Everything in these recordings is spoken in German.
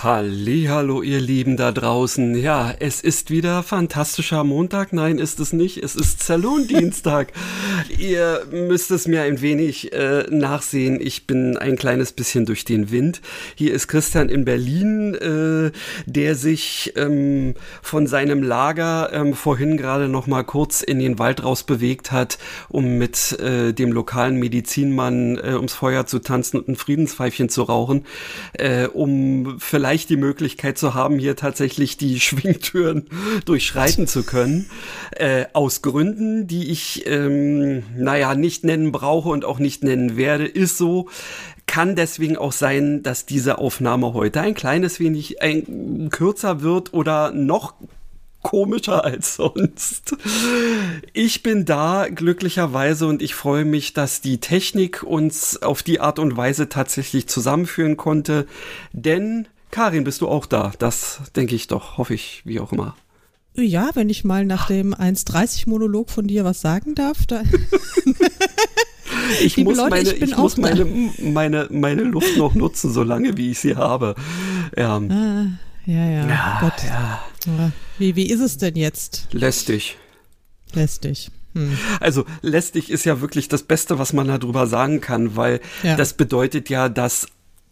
Hallo, ihr Lieben da draußen. Ja, es ist wieder fantastischer Montag. Nein, ist es nicht. Es ist Saloon-Dienstag. ihr müsst es mir ein wenig äh, nachsehen. Ich bin ein kleines bisschen durch den Wind. Hier ist Christian in Berlin, äh, der sich ähm, von seinem Lager ähm, vorhin gerade noch mal kurz in den Wald raus bewegt hat, um mit äh, dem lokalen Medizinmann äh, ums Feuer zu tanzen und ein Friedenspfeifchen zu rauchen, äh, um vielleicht vielleicht die Möglichkeit zu haben, hier tatsächlich die Schwingtüren durchschreiten zu können. Äh, aus Gründen, die ich, ähm, naja, nicht nennen brauche und auch nicht nennen werde, ist so. Kann deswegen auch sein, dass diese Aufnahme heute ein kleines wenig ein, kürzer wird oder noch komischer als sonst. Ich bin da glücklicherweise und ich freue mich, dass die Technik uns auf die Art und Weise tatsächlich zusammenführen konnte, denn Karin, bist du auch da? Das denke ich doch, hoffe ich, wie auch immer. Ja, wenn ich mal nach dem 1,30-Monolog von dir was sagen darf, dann. ich muss, Leute, meine, ich ich muss meine, meine, meine Luft noch nutzen, solange wie ich sie habe. Ja, ah, ja, ja. ja, Gott. ja. Wie, wie ist es denn jetzt? Lästig. Lästig. Hm. Also lästig ist ja wirklich das Beste, was man darüber sagen kann, weil ja. das bedeutet ja, dass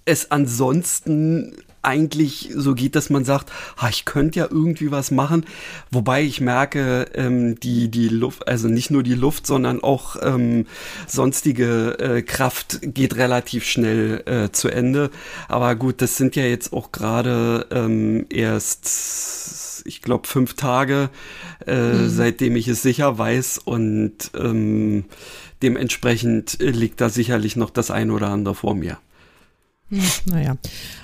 es ansonsten eigentlich so geht, dass man sagt, ha, ich könnte ja irgendwie was machen. Wobei ich merke, ähm, die, die Luft, also nicht nur die Luft, sondern auch ähm, sonstige äh, Kraft geht relativ schnell äh, zu Ende. Aber gut, das sind ja jetzt auch gerade ähm, erst, ich glaube, fünf Tage, äh, mhm. seitdem ich es sicher weiß und ähm, dementsprechend liegt da sicherlich noch das ein oder andere vor mir. Hm, naja,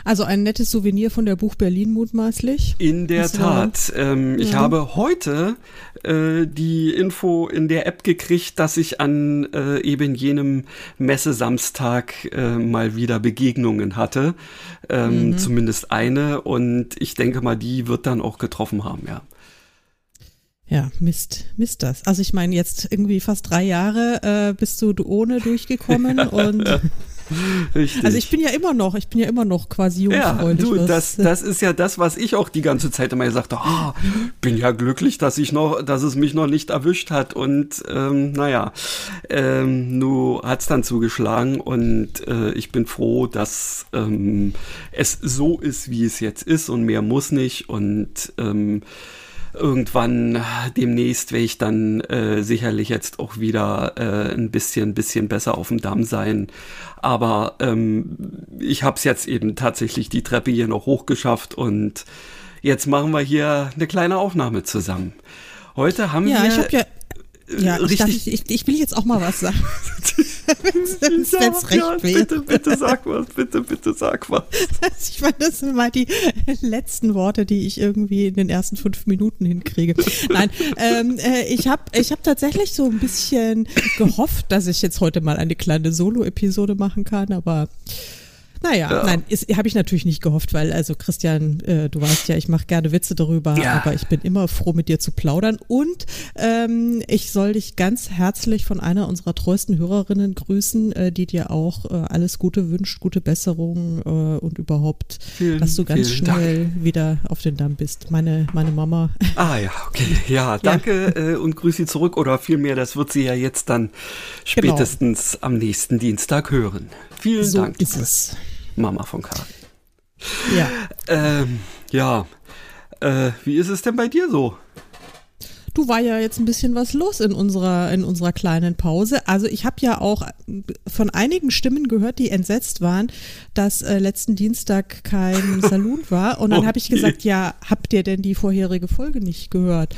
also ein nettes Souvenir von der Buch Berlin mutmaßlich. In der das Tat. Ähm, ja. Ich habe heute äh, die Info in der App gekriegt, dass ich an äh, eben jenem Messesamstag äh, mal wieder Begegnungen hatte. Ähm, mhm. Zumindest eine. Und ich denke mal, die wird dann auch getroffen haben, ja. Ja, Mist, Mist das. Also ich meine, jetzt irgendwie fast drei Jahre äh, bist du ohne durchgekommen und Richtig. Also ich bin ja immer noch, ich bin ja immer noch quasi jungfräulich. Ja, du, das, das ist ja das, was ich auch die ganze Zeit immer gesagt habe. Oh, bin ja glücklich, dass ich noch, dass es mich noch nicht erwischt hat. Und ähm, naja, ähm, nur hat's dann zugeschlagen und äh, ich bin froh, dass ähm, es so ist, wie es jetzt ist und mehr muss nicht. Und ähm, irgendwann demnächst werde ich dann äh, sicherlich jetzt auch wieder äh, ein bisschen, bisschen besser auf dem Damm sein. Aber ähm, ich habe es jetzt eben tatsächlich die Treppe hier noch hochgeschafft und jetzt machen wir hier eine kleine Aufnahme zusammen. Heute haben ja, wir. Ich hab ja ja, richtig. Ich, dachte, ich, ich, will jetzt auch mal was sagen. Wenn es recht ja, wäre. Bitte, bitte sag was, bitte, bitte sag was. ich meine, das sind mal die letzten Worte, die ich irgendwie in den ersten fünf Minuten hinkriege. Nein, ähm, äh, ich habe ich hab tatsächlich so ein bisschen gehofft, dass ich jetzt heute mal eine kleine Solo-Episode machen kann, aber naja, ja. nein, habe ich natürlich nicht gehofft, weil, also Christian, äh, du weißt ja, ich mache gerne Witze darüber, ja. aber ich bin immer froh, mit dir zu plaudern. Und ähm, ich soll dich ganz herzlich von einer unserer treuesten Hörerinnen grüßen, äh, die dir auch äh, alles Gute wünscht, gute Besserung äh, und überhaupt, vielen, dass du ganz schnell Dank. wieder auf den Damm bist. Meine, meine Mama. Ah ja, okay. Ja, danke ja. Äh, und grüß sie zurück oder vielmehr, das wird sie ja jetzt dann genau. spätestens genau. am nächsten Dienstag hören. Vielen so Dank. Ist es. Mama von Karin. Ja. Ähm, ja. Äh, wie ist es denn bei dir so? Du war ja jetzt ein bisschen was los in unserer in unserer kleinen Pause. Also ich habe ja auch von einigen Stimmen gehört, die entsetzt waren, dass äh, letzten Dienstag kein Saloon war. Und dann okay. habe ich gesagt, ja, habt ihr denn die vorherige Folge nicht gehört?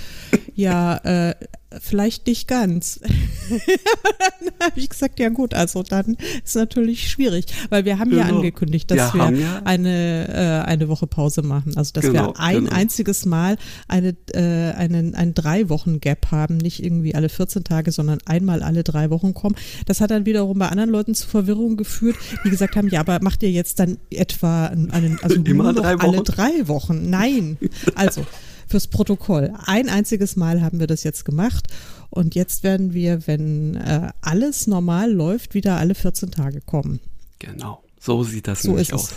Ja, äh, vielleicht nicht ganz. dann habe ich gesagt, ja gut, also dann ist natürlich schwierig, weil wir haben genau. ja angekündigt, dass wir, wir ja eine, äh, eine Woche Pause machen. Also dass genau, wir ein genau. einziges Mal eine, äh, einen, einen drei Wochen Gap haben, nicht irgendwie alle 14 Tage, sondern einmal alle drei Wochen kommen. Das hat dann wiederum bei anderen Leuten zu Verwirrung geführt, die gesagt haben, ja, aber macht ihr jetzt dann etwa einen, also Immer drei alle drei Wochen? Nein. Also fürs Protokoll. Ein einziges Mal haben wir das jetzt gemacht und jetzt werden wir, wenn äh, alles normal läuft, wieder alle 14 Tage kommen. Genau, so sieht das so nämlich aus. Es.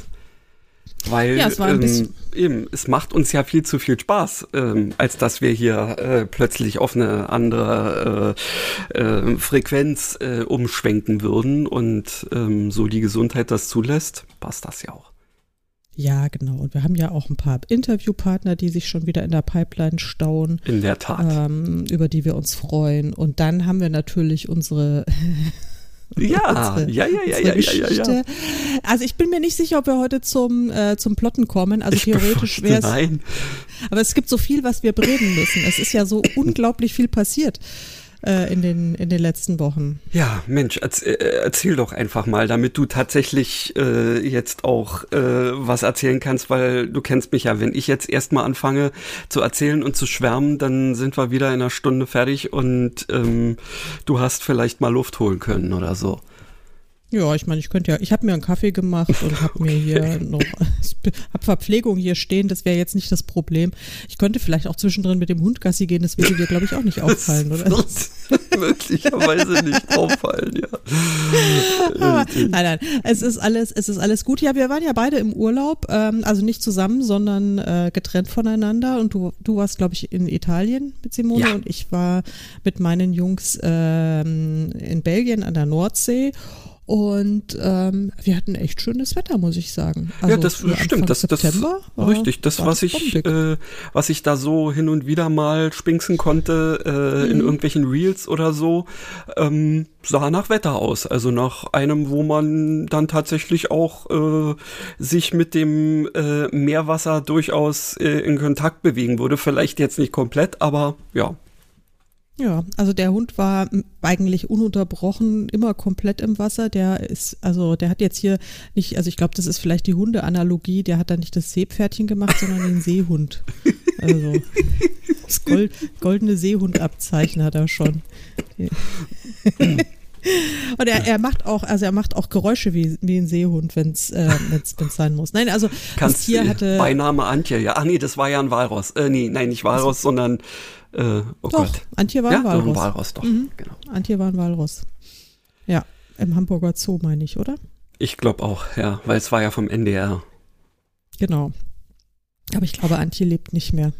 Weil ja, es, ähm, eben, es macht uns ja viel zu viel Spaß, ähm, als dass wir hier äh, plötzlich auf eine andere äh, äh, Frequenz äh, umschwenken würden und ähm, so die Gesundheit das zulässt, passt das ja auch. Ja, genau. Und wir haben ja auch ein paar Interviewpartner, die sich schon wieder in der Pipeline stauen. In der Tat. Ähm, über die wir uns freuen. Und dann haben wir natürlich unsere ja, unsere, ja, ja, ja, ja, ja, ja, ja. Also ich bin mir nicht sicher, ob wir heute zum, äh, zum Plotten kommen. Also ich theoretisch wäre es. Nein. Aber es gibt so viel, was wir bereden müssen. Es ist ja so unglaublich viel passiert äh, in, den, in den letzten Wochen. Ja, Mensch, erzähl, äh, erzähl doch einfach mal, damit du tatsächlich äh, jetzt auch äh, was erzählen kannst, weil du kennst mich ja. Wenn ich jetzt erstmal anfange zu erzählen und zu schwärmen, dann sind wir wieder in einer Stunde fertig und ähm, du hast vielleicht mal Luft holen können oder so. Ja, ich meine, ich könnte ja, ich habe mir einen Kaffee gemacht und habe mir hier noch, habe Verpflegung hier stehen, das wäre jetzt nicht das Problem. Ich könnte vielleicht auch zwischendrin mit dem Hund Gassi gehen, das würde dir, glaube ich, auch nicht auffallen, oder? Das möglicherweise nicht auffallen, ja. Aber, nein, nein, es ist alles, es ist alles gut. Ja, wir waren ja beide im Urlaub, ähm, also nicht zusammen, sondern äh, getrennt voneinander und du, du warst, glaube ich, in Italien mit Simone ja. und ich war mit meinen Jungs ähm, in Belgien an der Nordsee und ähm, wir hatten echt schönes Wetter, muss ich sagen. Also ja, das stimmt. Das, das September war, richtig. Das, was ich, äh, was ich da so hin und wieder mal spinksen konnte äh, mhm. in irgendwelchen Reels oder so, ähm, sah nach Wetter aus. Also nach einem, wo man dann tatsächlich auch äh, sich mit dem äh, Meerwasser durchaus äh, in Kontakt bewegen würde. Vielleicht jetzt nicht komplett, aber ja, ja, also der Hund war eigentlich ununterbrochen immer komplett im Wasser. Der ist, also der hat jetzt hier nicht, also ich glaube, das ist vielleicht die Hundeanalogie, der hat da nicht das Seepferdchen gemacht, sondern den Seehund. Also das Gold, goldene Seehundabzeichen hat er schon. Und er, er macht auch, also er macht auch Geräusche wie, wie ein Seehund, wenn es äh, wenn's, wenn's sein muss. Nein, also Kannst, das Tier hatte. Beiname Antje, ja. Ach nee, das war ja ein Walross. Äh, nee, nein, nicht Walross, also, sondern äh, oh doch, Gott. Antje war ein ja, Walross. Doch, ein Walross, doch. Mhm. Genau. Antje war ein Walross. Ja, im Hamburger Zoo meine ich, oder? Ich glaube auch, ja, weil es war ja vom NDR. Genau. Aber ich glaube, Antje lebt nicht mehr.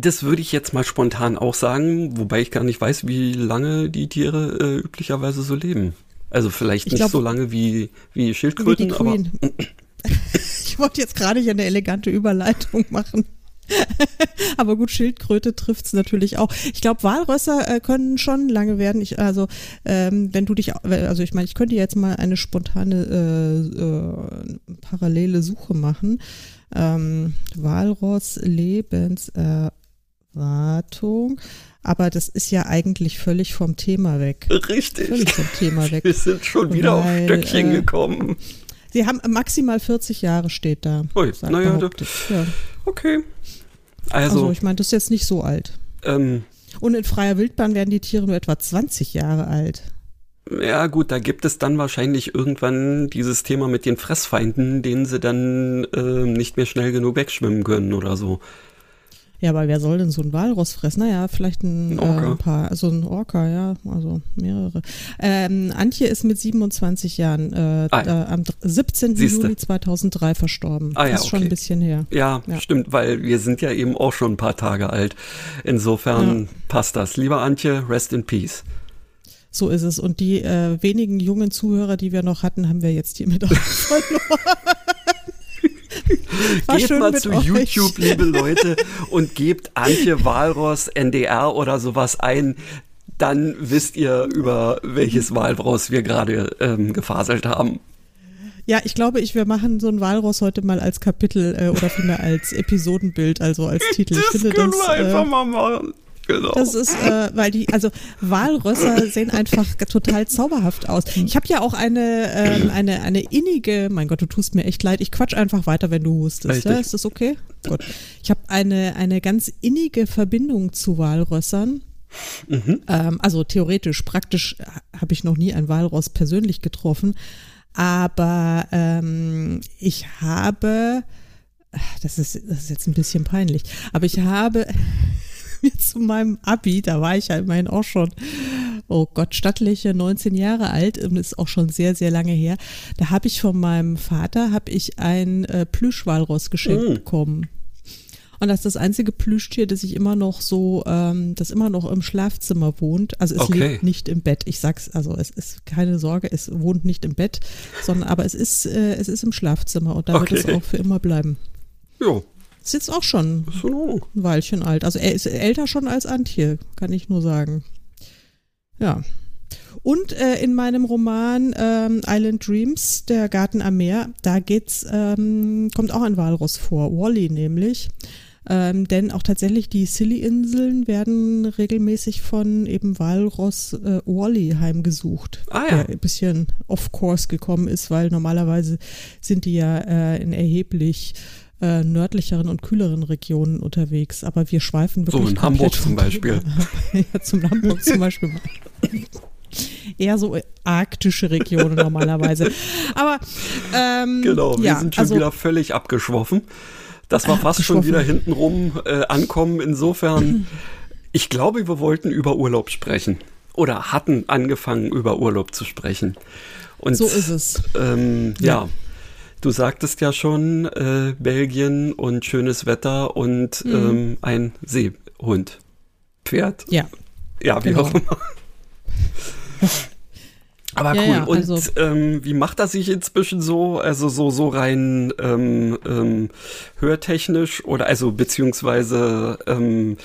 Das würde ich jetzt mal spontan auch sagen, wobei ich gar nicht weiß, wie lange die Tiere äh, üblicherweise so leben. Also vielleicht ich nicht glaub, so lange wie, wie Schildkröten, wie aber. ich wollte jetzt gerade hier eine elegante Überleitung machen. Aber gut, Schildkröte trifft es natürlich auch. Ich glaube, Walrösser äh, können schon lange werden. Ich, also, ähm, wenn du dich, also ich meine, ich könnte jetzt mal eine spontane äh, äh, parallele Suche machen. Ähm, Walross Lebenserwartung. Aber das ist ja eigentlich völlig vom Thema weg. Richtig. Völlig vom Thema weg. Wir sind schon wieder Weil, auf Stöckchen äh, gekommen. Sie haben maximal 40 Jahre steht da. Ui, naja, da, ja. okay. Also, also ich meine, das ist jetzt nicht so alt. Ähm, Und in freier Wildbahn werden die Tiere nur etwa 20 Jahre alt. Ja gut, da gibt es dann wahrscheinlich irgendwann dieses Thema mit den Fressfeinden, denen sie dann äh, nicht mehr schnell genug wegschwimmen können oder so. Ja, aber wer soll denn so ein Walross fressen? Naja, vielleicht ein, ein, äh, ein paar, also ein Orca, ja, also mehrere. Ähm, Antje ist mit 27 Jahren äh, ah, ja. am 17. Siehste. Juli 2003 verstorben. Ah, ja, das ist okay. schon ein bisschen her. Ja, ja, stimmt, weil wir sind ja eben auch schon ein paar Tage alt. Insofern ja. passt das. Lieber Antje, rest in peace. So ist es. Und die äh, wenigen jungen Zuhörer, die wir noch hatten, haben wir jetzt hiermit auch verloren. Geht mal zu euch. YouTube, liebe Leute, und gebt Antje Walross NDR oder sowas ein. Dann wisst ihr, über welches Walross wir gerade ähm, gefaselt haben. Ja, ich glaube, ich wir machen so ein Walross heute mal als Kapitel äh, oder vielmehr als Episodenbild, also als Titel. Das ich finde, können das, wir einfach äh, mal machen. Genau. Das ist, äh, weil die, also Walrösser sehen einfach total zauberhaft aus. Ich habe ja auch eine, ähm, eine, eine innige, mein Gott, du tust mir echt leid, ich quatsch einfach weiter, wenn du hustest. Ja, ist das okay? Gut. Ich habe eine, eine ganz innige Verbindung zu Walrössern. Mhm. Ähm, also theoretisch, praktisch habe ich noch nie ein Walross persönlich getroffen. Aber ähm, ich habe, das ist, das ist jetzt ein bisschen peinlich, aber ich habe mir zu meinem Abi, da war ich ja immerhin auch schon, oh Gott, stattliche 19 Jahre alt und ist auch schon sehr, sehr lange her. Da habe ich von meinem Vater, habe ich ein äh, Plüschwalross geschenkt mm. bekommen. Und das ist das einzige Plüschtier, das ich immer noch so, ähm, das immer noch im Schlafzimmer wohnt. Also es okay. lebt nicht im Bett. Ich sag's, also es ist keine Sorge, es wohnt nicht im Bett, sondern aber es ist, äh, es ist im Schlafzimmer und da okay. wird es auch für immer bleiben. Jo. Ist jetzt auch schon ein Weilchen alt. Also er ist älter schon als Antje, kann ich nur sagen. Ja. Und äh, in meinem Roman ähm, Island Dreams, der Garten am Meer, da geht's, ähm, kommt auch ein Walross vor, Wally nämlich. Ähm, denn auch tatsächlich die Silly-Inseln werden regelmäßig von eben Walross äh, Wally heimgesucht, ah, ja. der ein bisschen off-course gekommen ist, weil normalerweise sind die ja äh, in erheblich äh, nördlicheren und kühleren Regionen unterwegs. Aber wir schweifen wirklich. So in Hamburg zum Beispiel. ja, zum Hamburg zum Beispiel. Eher so arktische Regionen normalerweise. Aber ähm, genau, wir ja, sind schon also, wieder völlig abgeschwoffen. Das war fast schon wieder hintenrum äh, ankommen. Insofern, ich glaube, wir wollten über Urlaub sprechen. Oder hatten angefangen, über Urlaub zu sprechen. Und, so ist es. Ähm, ja. ja. Du sagtest ja schon, äh, Belgien und schönes Wetter und mhm. ähm, ein Seehund. Pferd. Ja. Ja, wie genau. auch immer. Aber ja, cool. Ja, also und ähm, wie macht er sich inzwischen so? Also so so rein ähm, ähm, hörtechnisch oder also beziehungsweise ähm,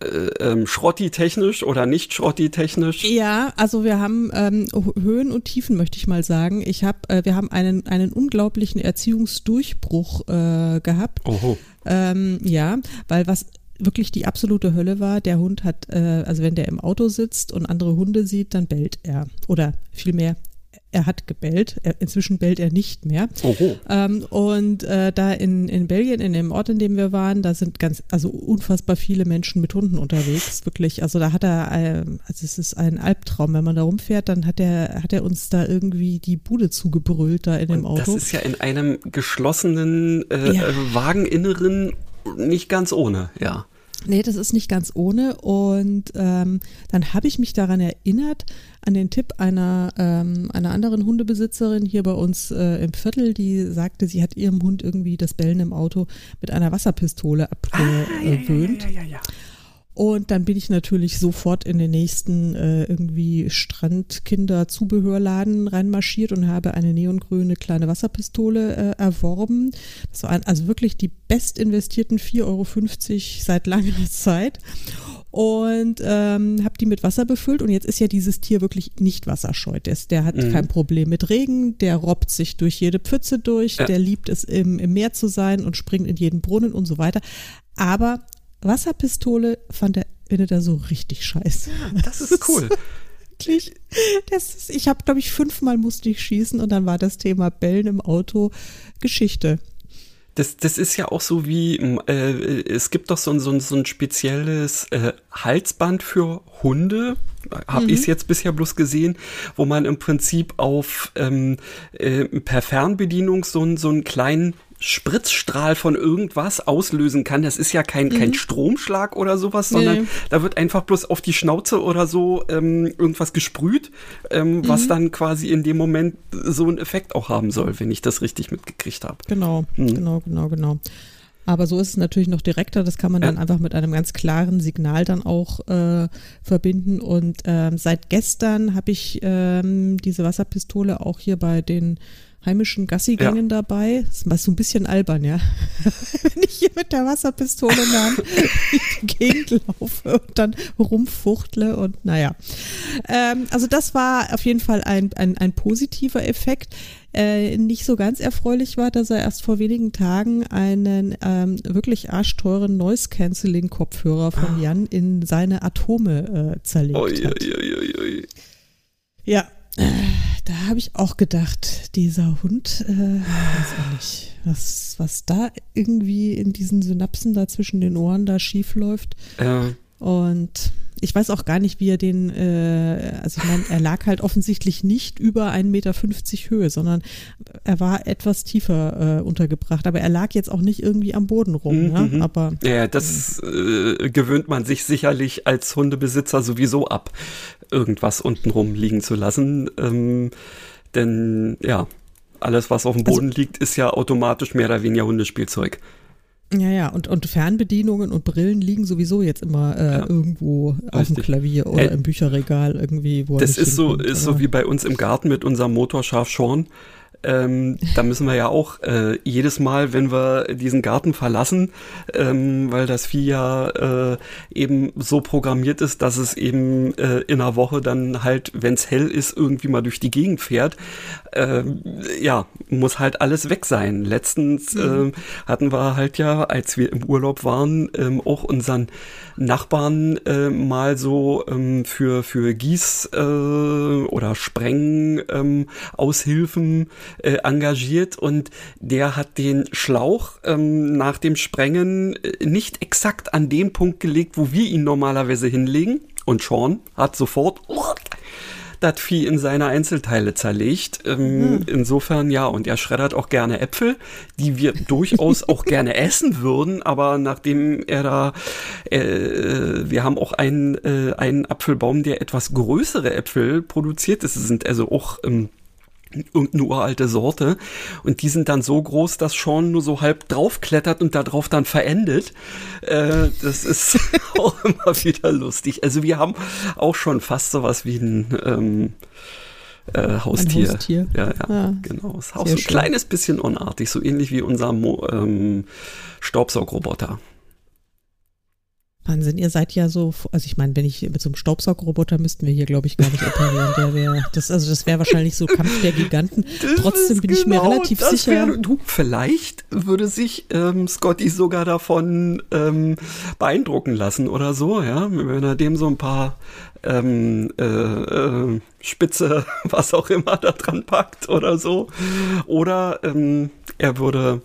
äh, ähm, schrotti-technisch oder nicht schrotti-technisch? Ja, also wir haben ähm, Höhen und Tiefen, möchte ich mal sagen. Ich habe, äh, wir haben einen einen unglaublichen Erziehungsdurchbruch äh, gehabt. Oho. Ähm, ja, weil was wirklich die absolute Hölle war. Der Hund hat, äh, also wenn der im Auto sitzt und andere Hunde sieht, dann bellt er. Oder vielmehr, er hat gebellt. Er, inzwischen bellt er nicht mehr. Ähm, und äh, da in, in Belgien, in dem Ort, in dem wir waren, da sind ganz, also unfassbar viele Menschen mit Hunden unterwegs. Wirklich. Also da hat er, äh, also es ist ein Albtraum. Wenn man da rumfährt, dann hat er, hat er uns da irgendwie die Bude zugebrüllt da in dem Auto. Das ist ja in einem geschlossenen äh, ja. Wageninneren nicht ganz ohne, ja. Nee, das ist nicht ganz ohne. Und ähm, dann habe ich mich daran erinnert, an den Tipp einer, ähm, einer anderen Hundebesitzerin hier bei uns äh, im Viertel, die sagte, sie hat ihrem Hund irgendwie das Bellen im Auto mit einer Wasserpistole abgewöhnt. Ah, ja, ja, ja, ja, und dann bin ich natürlich sofort in den nächsten äh, irgendwie Strandkinder-Zubehörladen reinmarschiert und habe eine neongrüne kleine Wasserpistole äh, erworben. Das waren also wirklich die best investierten 4,50 Euro seit langer Zeit. Und ähm, habe die mit Wasser befüllt und jetzt ist ja dieses Tier wirklich nicht wasserscheu. Der, der hat mhm. kein Problem mit Regen, der robbt sich durch jede Pfütze durch, ja. der liebt es im, im Meer zu sein und springt in jeden Brunnen und so weiter. Aber Wasserpistole fand er, findet er so richtig scheiße. Das ist cool. Wirklich. Das ist, ich habe, glaube ich, fünfmal musste ich schießen und dann war das Thema Bellen im Auto Geschichte. Das, das ist ja auch so wie, äh, es gibt doch so ein, so ein, so ein spezielles äh, Halsband für Hunde, habe mhm. ich es jetzt bisher bloß gesehen, wo man im Prinzip auf ähm, äh, per Fernbedienung so, so einen kleinen Spritzstrahl von irgendwas auslösen kann. Das ist ja kein, kein mhm. Stromschlag oder sowas, sondern nee. da wird einfach bloß auf die Schnauze oder so ähm, irgendwas gesprüht, ähm, mhm. was dann quasi in dem Moment so einen Effekt auch haben soll, wenn ich das richtig mitgekriegt habe. Genau, mhm. genau, genau, genau. Aber so ist es natürlich noch direkter. Das kann man dann einfach mit einem ganz klaren Signal dann auch äh, verbinden. Und ähm, seit gestern habe ich ähm, diese Wasserpistole auch hier bei den heimischen Gassigängen ja. dabei. Das ist so ein bisschen albern, ja. Wenn ich hier mit der Wasserpistole in der Hand durch die Gegend laufe und dann rumfuchtle und naja. Ähm, also das war auf jeden Fall ein, ein, ein positiver Effekt. Äh, nicht so ganz erfreulich war, dass er erst vor wenigen Tagen einen ähm, wirklich arschteuren Noise-Canceling-Kopfhörer von ah. Jan in seine Atome äh, zerlegt oi, hat. Oi, oi, ja, da habe ich auch gedacht, dieser Hund, äh, weiß auch nicht, was, was da irgendwie in diesen Synapsen da zwischen den Ohren da schief läuft. Ja. Und ich weiß auch gar nicht, wie er den, äh, also ich meine, er lag halt offensichtlich nicht über 1,50 Meter Höhe, sondern er war etwas tiefer äh, untergebracht. Aber er lag jetzt auch nicht irgendwie am Boden rum. Mhm. Ja? Aber, ja, das äh, gewöhnt man sich sicherlich als Hundebesitzer sowieso ab, irgendwas untenrum liegen zu lassen. Ähm, denn ja, alles, was auf dem Boden also, liegt, ist ja automatisch mehr oder weniger Hundespielzeug. Ja, ja, und, und Fernbedienungen und Brillen liegen sowieso jetzt immer äh, ja. irgendwo Richtig. auf dem Klavier oder äh, im Bücherregal irgendwie. Wo das ist so, ist so wie bei uns im Garten mit unserem Motorschaf Sean. Ähm, da müssen wir ja auch äh, jedes Mal, wenn wir diesen Garten verlassen, ähm, weil das Vieh ja äh, eben so programmiert ist, dass es eben äh, in einer Woche dann halt, wenn es hell ist, irgendwie mal durch die Gegend fährt. Ähm, ja, muss halt alles weg sein. Letztens mhm. äh, hatten wir halt ja, als wir im Urlaub waren, ähm, auch unseren Nachbarn äh, mal so ähm, für, für Gieß- äh, oder Spreng-Aushilfen ähm, äh, engagiert und der hat den Schlauch ähm, nach dem Sprengen äh, nicht exakt an den Punkt gelegt, wo wir ihn normalerweise hinlegen. Und Sean hat sofort das Vieh in seine Einzelteile zerlegt. Ähm, mhm. Insofern ja, und er schreddert auch gerne Äpfel, die wir durchaus auch gerne essen würden, aber nachdem er da, äh, wir haben auch einen, äh, einen Apfelbaum, der etwas größere Äpfel produziert. Das sind also auch ähm, irgendeine uralte Sorte und die sind dann so groß, dass Sean nur so halb draufklettert und darauf dann verendet. Äh, das ist auch immer wieder lustig. Also wir haben auch schon fast sowas wie ein ähm, äh, Haustier. Ein Haustier. Ja, ja, ja, genau. Das Haus so ein kleines bisschen unartig, so ähnlich wie unser Mo ähm, Staubsaugroboter. Wahnsinn, ihr seid ja so, also ich meine, wenn ich mit so einem Staubsaugerroboter müssten wir hier, glaube ich, gar nicht operieren. Der wäre, das, also das wäre wahrscheinlich so Kampf der Giganten. Das Trotzdem bin genau, ich mir genau relativ sicher. Wär, du, vielleicht würde sich ähm, Scotty sogar davon ähm, beeindrucken lassen oder so, ja, wenn er dem so ein paar ähm, äh, äh, Spitze, was auch immer da dran packt oder so. Oder ähm, er würde,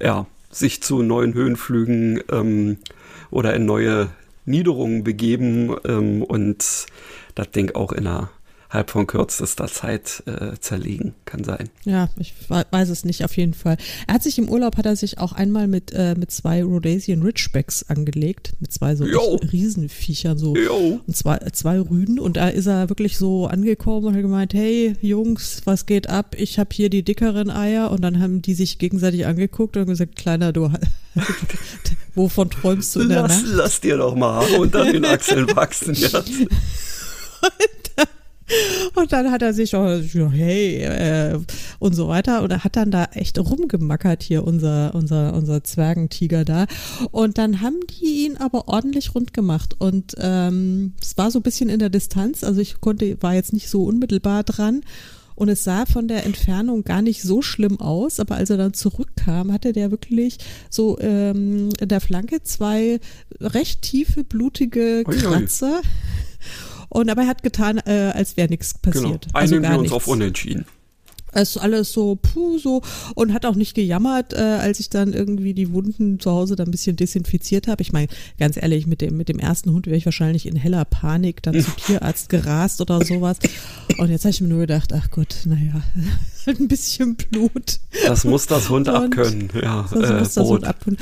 ja, sich zu neuen Höhenflügen ähm, oder in neue Niederungen begeben ähm, und das Ding auch in einer halb von kürzester Zeit äh, zerlegen. Kann sein. Ja, ich weiß es nicht, auf jeden Fall. Er hat sich im Urlaub, hat er sich auch einmal mit, äh, mit zwei Rhodesian Ridgebacks angelegt, mit zwei so Riesenviechern, so jo. und zwei, zwei Rüden. Und da ist er wirklich so angekommen und hat gemeint, hey Jungs, was geht ab? Ich habe hier die dickeren Eier. Und dann haben die sich gegenseitig angeguckt und gesagt, Kleiner, du wovon träumst du in der lass, Nacht? Lass dir doch mal Haare unter den Achseln wachsen, ja. Und dann hat er sich auch, hey, äh, und so weiter. Und er hat dann da echt rumgemackert hier, unser, unser, unser Zwergentiger da. Und dann haben die ihn aber ordentlich rund gemacht. Und ähm, es war so ein bisschen in der Distanz, also ich konnte, war jetzt nicht so unmittelbar dran. Und es sah von der Entfernung gar nicht so schlimm aus, aber als er dann zurückkam, hatte der wirklich so ähm, in der Flanke zwei recht tiefe, blutige Kratzer. Ui, ui. Und aber er hat getan, äh, als wäre nichts passiert. Genau. Also Einigen wir uns nichts. auf Unentschieden. Es ist alles so, puh, so und hat auch nicht gejammert, äh, als ich dann irgendwie die Wunden zu Hause dann ein bisschen desinfiziert habe. Ich meine, ganz ehrlich, mit dem, mit dem ersten Hund wäre ich wahrscheinlich in heller Panik dann zum Tierarzt gerast oder sowas. Und jetzt habe ich mir nur gedacht, ach Gott, naja, halt ein bisschen Blut. Das muss das Hund und abkönnen, ja. Das äh, muss das Hund abkönnen.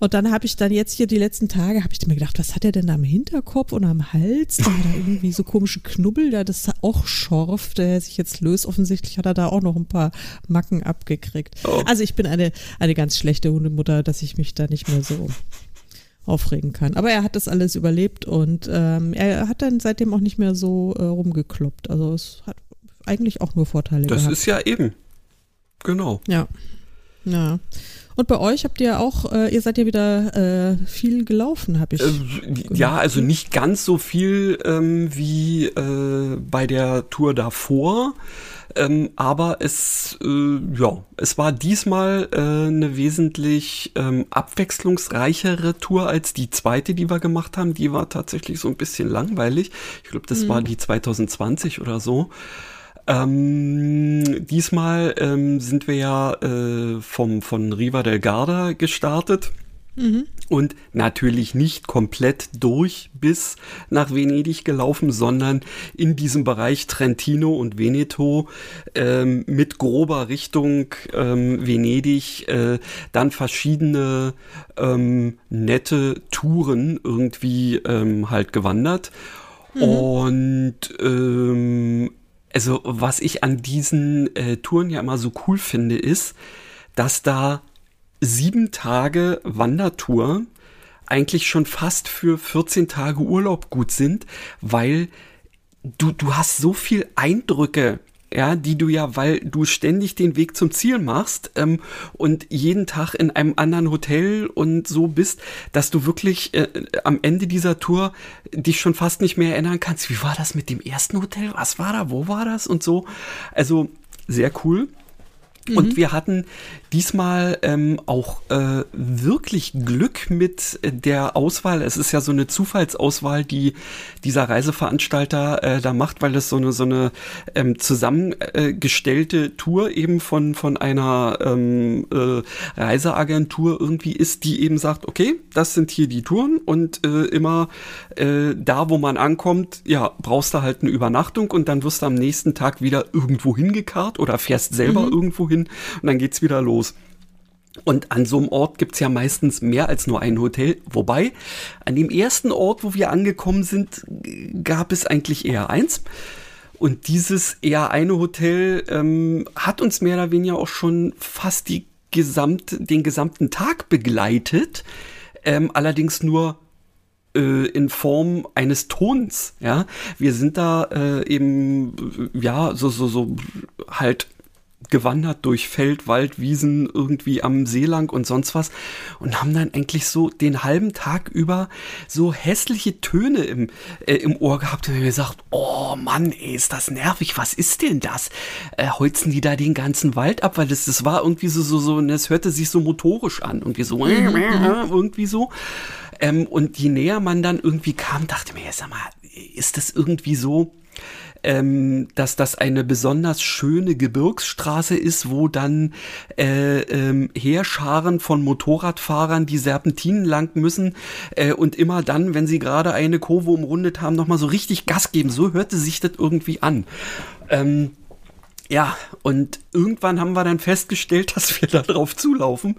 Und dann habe ich dann jetzt hier die letzten Tage, habe ich mir gedacht, was hat er denn da am Hinterkopf und am Hals? Da hat er irgendwie so komische Knubbel, da das auch Schorf, der sich jetzt löst. Offensichtlich hat er da auch noch ein paar Macken abgekriegt. Oh. Also ich bin eine, eine ganz schlechte Hundemutter, dass ich mich da nicht mehr so aufregen kann. Aber er hat das alles überlebt und ähm, er hat dann seitdem auch nicht mehr so äh, rumgekloppt. Also es hat eigentlich auch nur Vorteile das gehabt. Das ist ja eben. Genau. Ja. Ja. Und bei euch habt ihr auch, äh, ihr seid ja wieder äh, viel gelaufen, habe ich. Äh, ja, also nicht ganz so viel ähm, wie äh, bei der Tour davor. Ähm, aber es, äh, ja, es war diesmal äh, eine wesentlich ähm, abwechslungsreichere Tour als die zweite, die wir gemacht haben. Die war tatsächlich so ein bisschen langweilig. Ich glaube, das mhm. war die 2020 oder so. Ähm, diesmal ähm, sind wir ja äh, vom, von Riva del Garda gestartet. Mhm. Und natürlich nicht komplett durch bis nach Venedig gelaufen, sondern in diesem Bereich Trentino und Veneto ähm, mit grober Richtung ähm, Venedig äh, dann verschiedene ähm, nette Touren irgendwie ähm, halt gewandert. Mhm. Und ähm, also was ich an diesen äh, Touren ja immer so cool finde, ist, dass da sieben Tage Wandertour eigentlich schon fast für 14 Tage Urlaub gut sind, weil du, du hast so viel Eindrücke ja, die du ja, weil du ständig den Weg zum Ziel machst ähm, und jeden Tag in einem anderen Hotel und so bist, dass du wirklich äh, am Ende dieser Tour dich schon fast nicht mehr erinnern kannst, wie war das mit dem ersten Hotel, was war da, wo war das und so. Also sehr cool. Und mhm. wir hatten diesmal ähm, auch äh, wirklich Glück mit der Auswahl. Es ist ja so eine Zufallsauswahl, die dieser Reiseveranstalter äh, da macht, weil es so eine so eine ähm, zusammengestellte Tour eben von von einer ähm, äh, Reiseagentur irgendwie ist, die eben sagt, okay, das sind hier die Touren und äh, immer äh, da, wo man ankommt, ja, brauchst du halt eine Übernachtung und dann wirst du am nächsten Tag wieder irgendwo hingekarrt oder fährst selber mhm. irgendwo hin und dann geht's wieder los. Und an so einem Ort gibt's ja meistens mehr als nur ein Hotel. Wobei, an dem ersten Ort, wo wir angekommen sind, gab es eigentlich eher eins. Und dieses eher eine Hotel ähm, hat uns mehr oder weniger auch schon fast die gesamt, den gesamten Tag begleitet. Ähm, allerdings nur äh, in Form eines Tons. Ja, wir sind da äh, eben ja so so so halt gewandert durch Feld, Wald, Wiesen, irgendwie am See lang und sonst was und haben dann eigentlich so den halben Tag über so hässliche Töne im, äh, im Ohr gehabt und mir gesagt, oh Mann, ey, ist das nervig, was ist denn das? Äh, holzen die da den ganzen Wald ab, weil das, das war irgendwie so, so, so, und es hörte sich so motorisch an, irgendwie so, mhm. irgendwie so. Ähm, und je näher man dann irgendwie kam, dachte mir, sag mal, ist das irgendwie so, ähm, dass das eine besonders schöne Gebirgsstraße ist, wo dann äh, ähm, Heerscharen von Motorradfahrern die Serpentinen lang müssen äh, und immer dann, wenn sie gerade eine Kurve umrundet haben, nochmal so richtig Gas geben. So hörte sich das irgendwie an. Ähm, ja, und irgendwann haben wir dann festgestellt, dass wir da drauf zulaufen,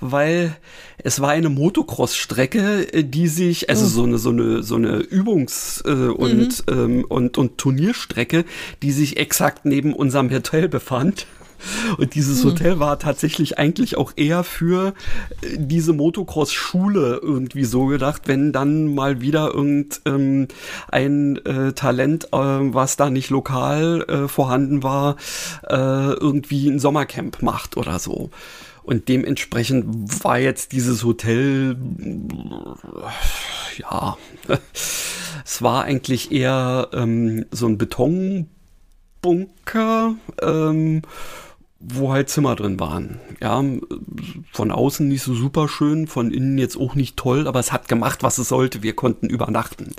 weil es war eine Motocross-Strecke, äh, die sich, also oh. so eine, so eine, so eine Übungs- äh, und, mhm. ähm, und, und Turnierstrecke, die sich exakt neben unserem Hotel befand. Und dieses hm. Hotel war tatsächlich eigentlich auch eher für äh, diese Motocross-Schule irgendwie so gedacht, wenn dann mal wieder irgendein ähm, äh, Talent, äh, was da nicht lokal äh, vorhanden war, äh, irgendwie ein Sommercamp macht oder so. Und dementsprechend war jetzt dieses Hotel, ja, es war eigentlich eher ähm, so ein Betonbunker. Ähm, wo halt Zimmer drin waren. Ja, von außen nicht so super schön, von innen jetzt auch nicht toll, aber es hat gemacht, was es sollte. Wir konnten übernachten.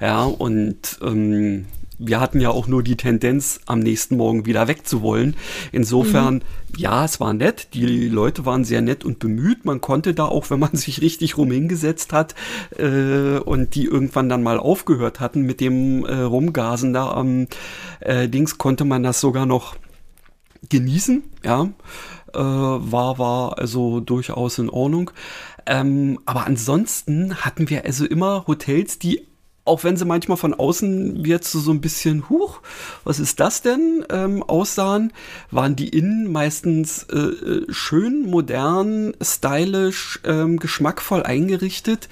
Ja, und ähm, wir hatten ja auch nur die Tendenz, am nächsten Morgen wieder wegzuwollen. Insofern, mhm. ja, es war nett. Die Leute waren sehr nett und bemüht. Man konnte da auch, wenn man sich richtig rum hingesetzt hat äh, und die irgendwann dann mal aufgehört hatten mit dem äh, Rumgasen da am äh, Dings, konnte man das sogar noch genießen, ja. Äh, war, war also durchaus in Ordnung. Ähm, aber ansonsten hatten wir also immer Hotels, die auch wenn sie manchmal von außen jetzt so, ein bisschen, huch, was ist das denn, ähm, aussahen, waren die innen meistens äh, äh schön, modern, stylisch, ähm, geschmackvoll eingerichtet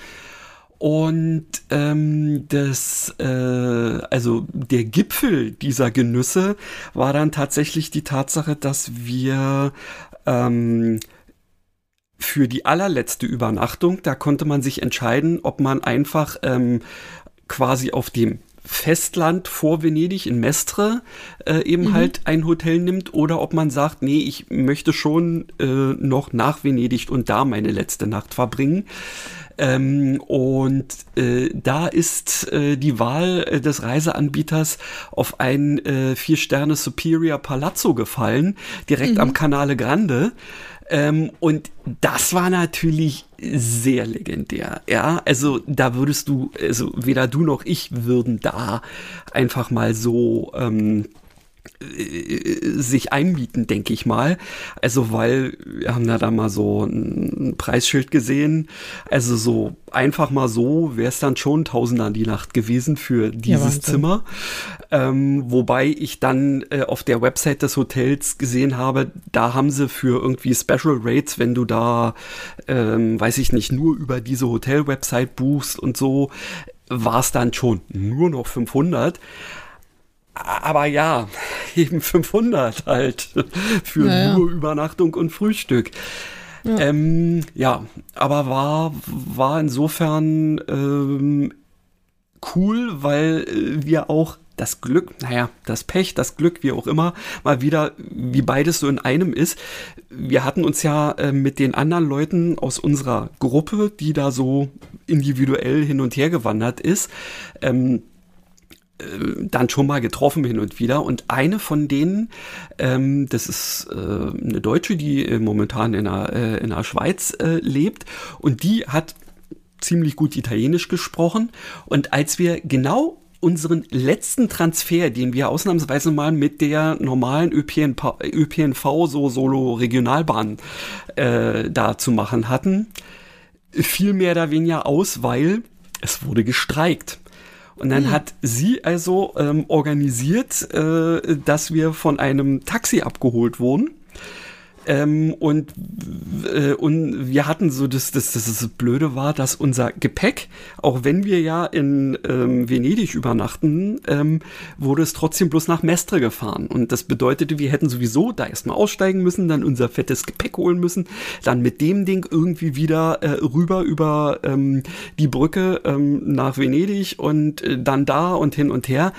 Und ähm, das, äh, also der Gipfel dieser Genüsse war dann tatsächlich die Tatsache, dass wir ähm, für die allerletzte Übernachtung, da konnte man sich entscheiden, ob man einfach ähm, quasi auf dem Festland vor Venedig in Mestre äh, eben mhm. halt ein Hotel nimmt oder ob man sagt, nee, ich möchte schon äh, noch nach Venedig und da meine letzte Nacht verbringen. Ähm, und äh, da ist äh, die Wahl äh, des Reiseanbieters auf ein äh, Vier-Sterne Superior Palazzo gefallen, direkt mhm. am Canale Grande. Ähm, und das war natürlich sehr legendär. Ja, also da würdest du, also weder du noch ich würden da einfach mal so ähm, äh, sich einmieten, denke ich mal. Also, weil wir haben da, da mal so ein Preisschild gesehen. Also so einfach mal so wäre es dann schon Tausender die Nacht gewesen für dieses ja, Zimmer. Ähm, wobei ich dann äh, auf der Website des Hotels gesehen habe, da haben sie für irgendwie Special Rates, wenn du da, ähm, weiß ich nicht, nur über diese Hotel-Website buchst und so, war es dann schon nur noch 500 aber ja, eben 500 halt für naja. nur Übernachtung und Frühstück. Ja, ähm, ja aber war, war insofern ähm, cool, weil äh, wir auch das Glück, naja, das Pech, das Glück, wie auch immer, mal wieder, wie beides so in einem ist. Wir hatten uns ja äh, mit den anderen Leuten aus unserer Gruppe, die da so individuell hin und her gewandert ist, ähm, äh, dann schon mal getroffen hin und wieder. Und eine von denen, ähm, das ist äh, eine Deutsche, die äh, momentan in der, äh, in der Schweiz äh, lebt. Und die hat ziemlich gut Italienisch gesprochen. Und als wir genau unseren letzten Transfer, den wir ausnahmsweise mal mit der normalen ÖPNV, ÖPNV so Solo Regionalbahn äh, da zu machen hatten, fiel mehr oder weniger aus, weil es wurde gestreikt. Und dann mhm. hat sie also ähm, organisiert, äh, dass wir von einem Taxi abgeholt wurden. Ähm, und, äh, und wir hatten so, das, das, das, das Blöde war, dass unser Gepäck, auch wenn wir ja in ähm, Venedig übernachten, ähm, wurde es trotzdem bloß nach Mestre gefahren. Und das bedeutete, wir hätten sowieso da erstmal aussteigen müssen, dann unser fettes Gepäck holen müssen, dann mit dem Ding irgendwie wieder äh, rüber über ähm, die Brücke ähm, nach Venedig und äh, dann da und hin und her.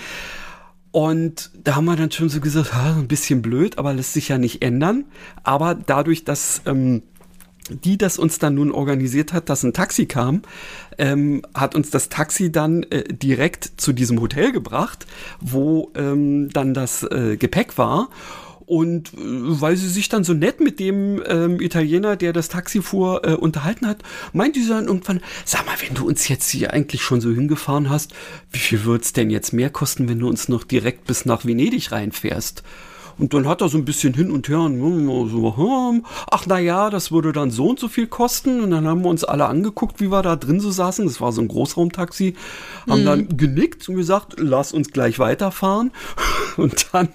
Und da haben wir dann schon so gesagt, ein bisschen blöd, aber lässt sich ja nicht ändern. Aber dadurch, dass ähm, die das uns dann nun organisiert hat, dass ein Taxi kam, ähm, hat uns das Taxi dann äh, direkt zu diesem Hotel gebracht, wo ähm, dann das äh, Gepäck war. Und äh, weil sie sich dann so nett mit dem ähm, Italiener, der das Taxi fuhr, äh, unterhalten hat, meinte sie dann irgendwann, sag mal, wenn du uns jetzt hier eigentlich schon so hingefahren hast, wie viel wird's denn jetzt mehr kosten, wenn du uns noch direkt bis nach Venedig reinfährst? Und dann hat er so ein bisschen hin und her, so, hm, ach na ja, das würde dann so und so viel kosten. Und dann haben wir uns alle angeguckt, wie wir da drin so saßen. Das war so ein Großraumtaxi. Haben mhm. dann genickt und gesagt, lass uns gleich weiterfahren. Und dann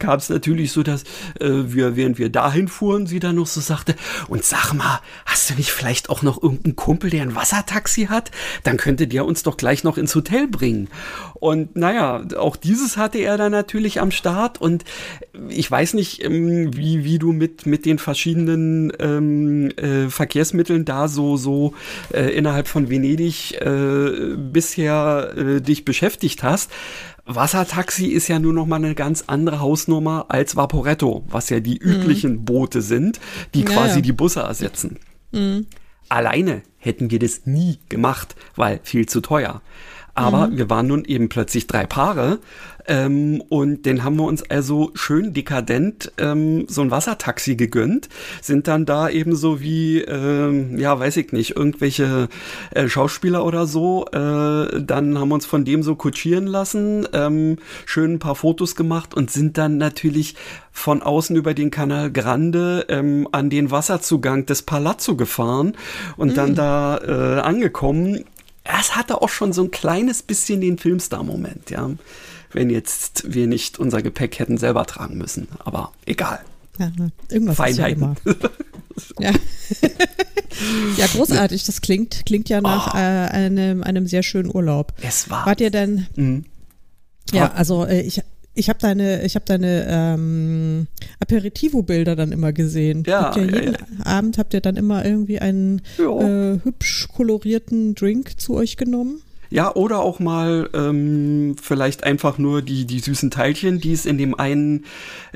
gab es natürlich so, dass äh, wir, während wir dahin fuhren, sie dann noch so sagte, und sag mal, hast du nicht vielleicht auch noch irgendeinen Kumpel, der ein Wassertaxi hat? Dann könnte der uns doch gleich noch ins Hotel bringen. Und naja, auch dieses hatte er dann natürlich am Start. Und ich weiß nicht, ähm, wie, wie du mit, mit den verschiedenen ähm, äh, Verkehrsmitteln da so, so äh, innerhalb von Venedig äh, bisher äh, dich beschäftigt hast. Wassertaxi ist ja nur noch mal eine ganz andere Hausnummer als Vaporetto, was ja die mhm. üblichen mhm. Boote sind, die quasi ja. die Busse ersetzen. Mhm. Alleine hätten wir das nie gemacht, weil viel zu teuer. Aber mhm. wir waren nun eben plötzlich drei Paare ähm, und den haben wir uns also schön dekadent ähm, so ein Wassertaxi gegönnt, sind dann da eben so wie, ähm, ja, weiß ich nicht, irgendwelche äh, Schauspieler oder so. Äh, dann haben wir uns von dem so kutschieren lassen, ähm, schön ein paar Fotos gemacht und sind dann natürlich von außen über den Kanal Grande ähm, an den Wasserzugang des Palazzo gefahren und mm. dann da äh, angekommen es hatte auch schon so ein kleines bisschen den Filmstar-Moment, ja. Wenn jetzt wir nicht unser Gepäck hätten selber tragen müssen. Aber egal. Ja, irgendwas Feinheiten. ja immer. Ja. ja, großartig. Das klingt, klingt ja nach Oh. äh, einem, einem sehr schönen Urlaub. Es war. Wart ihr denn? Mhm. Ja, also äh, ich, ich habe deine, ich habe deine ähm, Aperitivo-Bilder dann immer gesehen. Ja, Habt ihr ja, jeden Abend habt ihr dann immer irgendwie einen Ja. äh, hübsch kolorierten Drink zu euch genommen? Ja, oder auch mal ähm, vielleicht einfach nur die, die süßen Teilchen, die es in dem einen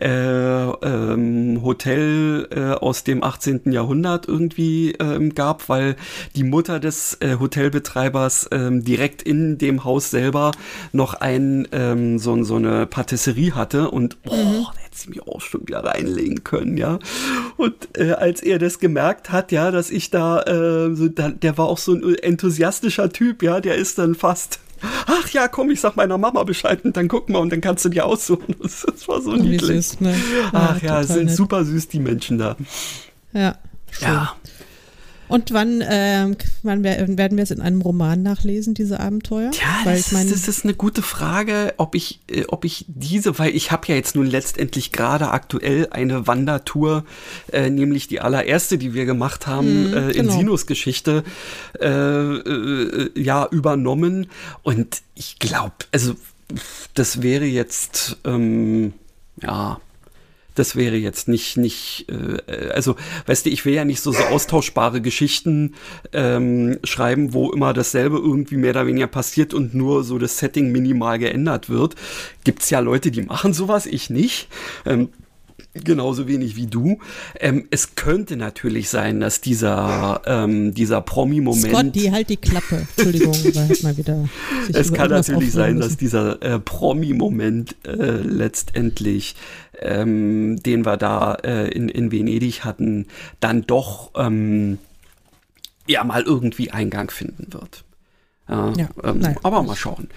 äh, ähm, Hotel äh, aus dem 18. Jahrhundert irgendwie ähm, gab, weil die Mutter des äh, Hotelbetreibers ähm, direkt in dem Haus selber noch ein ähm, so, so eine Patisserie hatte und da hätte sie mir auch schon wieder reinlegen können, ja. Und äh, als er das gemerkt hat, ja, dass ich da, äh, so, da, der war auch so ein enthusiastischer Typ, ja, der ist dann fast. Ach ja, komm, ich sag meiner Mama Bescheid und dann gucken wir und dann kannst du dir aussuchen. Das, das war so Wie niedlich. süß, ne? Ach ja, es total sind nett. super süß, die Menschen da. Ja, schön. Ja. Und wann, ähm, wann wer- werden wir es in einem Roman nachlesen, diese Abenteuer? Ja, Weil das, ich meine, ist, das ist eine gute Frage, ob ich, äh, ob ich diese, weil ich habe ja jetzt nun letztendlich gerade aktuell eine Wandertour, äh, nämlich die allererste, die wir gemacht haben, Mhm, äh, in genau. Sinus Geschichte, äh, äh, ja, übernommen. Und ich glaube, also das wäre jetzt, ähm, ja, das wäre jetzt nicht, nicht, äh, also, weißt du, ich will ja nicht so, so austauschbare Geschichten ähm, schreiben, wo immer dasselbe irgendwie mehr oder weniger passiert und nur so das Setting minimal geändert wird. Gibt's ja Leute, die machen sowas, ich nicht. Ähm, genauso wenig wie du. Ähm, es könnte natürlich sein, dass dieser, ähm, dieser Promi-Moment. Scott, die halt die Klappe. Entschuldigung, weil hat mal wieder Es kann natürlich sein, aufregen dass müssen. dieser äh, Promi-Moment äh, letztendlich, ähm, den wir da äh, in, in Venedig hatten, dann doch ähm, ja mal irgendwie Eingang finden wird. Ja, Ja, ähm, naja. aber mal schauen.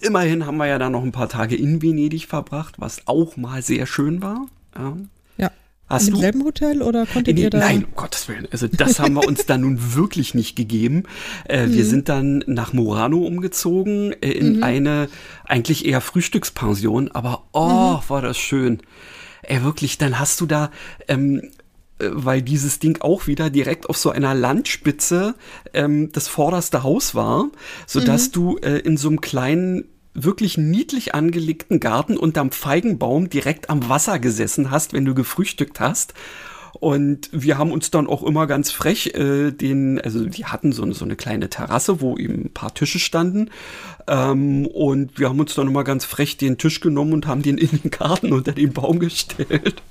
Immerhin haben wir ja dann noch ein paar Tage in Venedig verbracht, was auch mal sehr schön war. Ja. Ja. Hast Im du? selben Hotel oder konntet Nee, ihr da? Nein, um Gottes Willen. Also das haben wir uns dann nun wirklich nicht gegeben. Äh, Mhm. Wir sind dann nach Murano umgezogen, äh, in Mhm. eine eigentlich eher Frühstückspension, aber oh, Mhm. war das schön. Ey, wirklich, dann hast du da, ähm, äh, weil dieses Ding auch wieder direkt auf so einer Landspitze ähm, das vorderste Haus war, so dass du äh, in so einem kleinen wirklich niedlich angelegten Garten unterm Feigenbaum direkt am Wasser gesessen hast, wenn du gefrühstückt hast. Und wir haben uns dann auch immer ganz frech äh, den, also die hatten so eine, so eine kleine Terrasse, wo eben ein paar Tische standen. Ähm, und wir haben uns dann immer ganz frech den Tisch genommen und haben den in den Garten unter den Baum gestellt.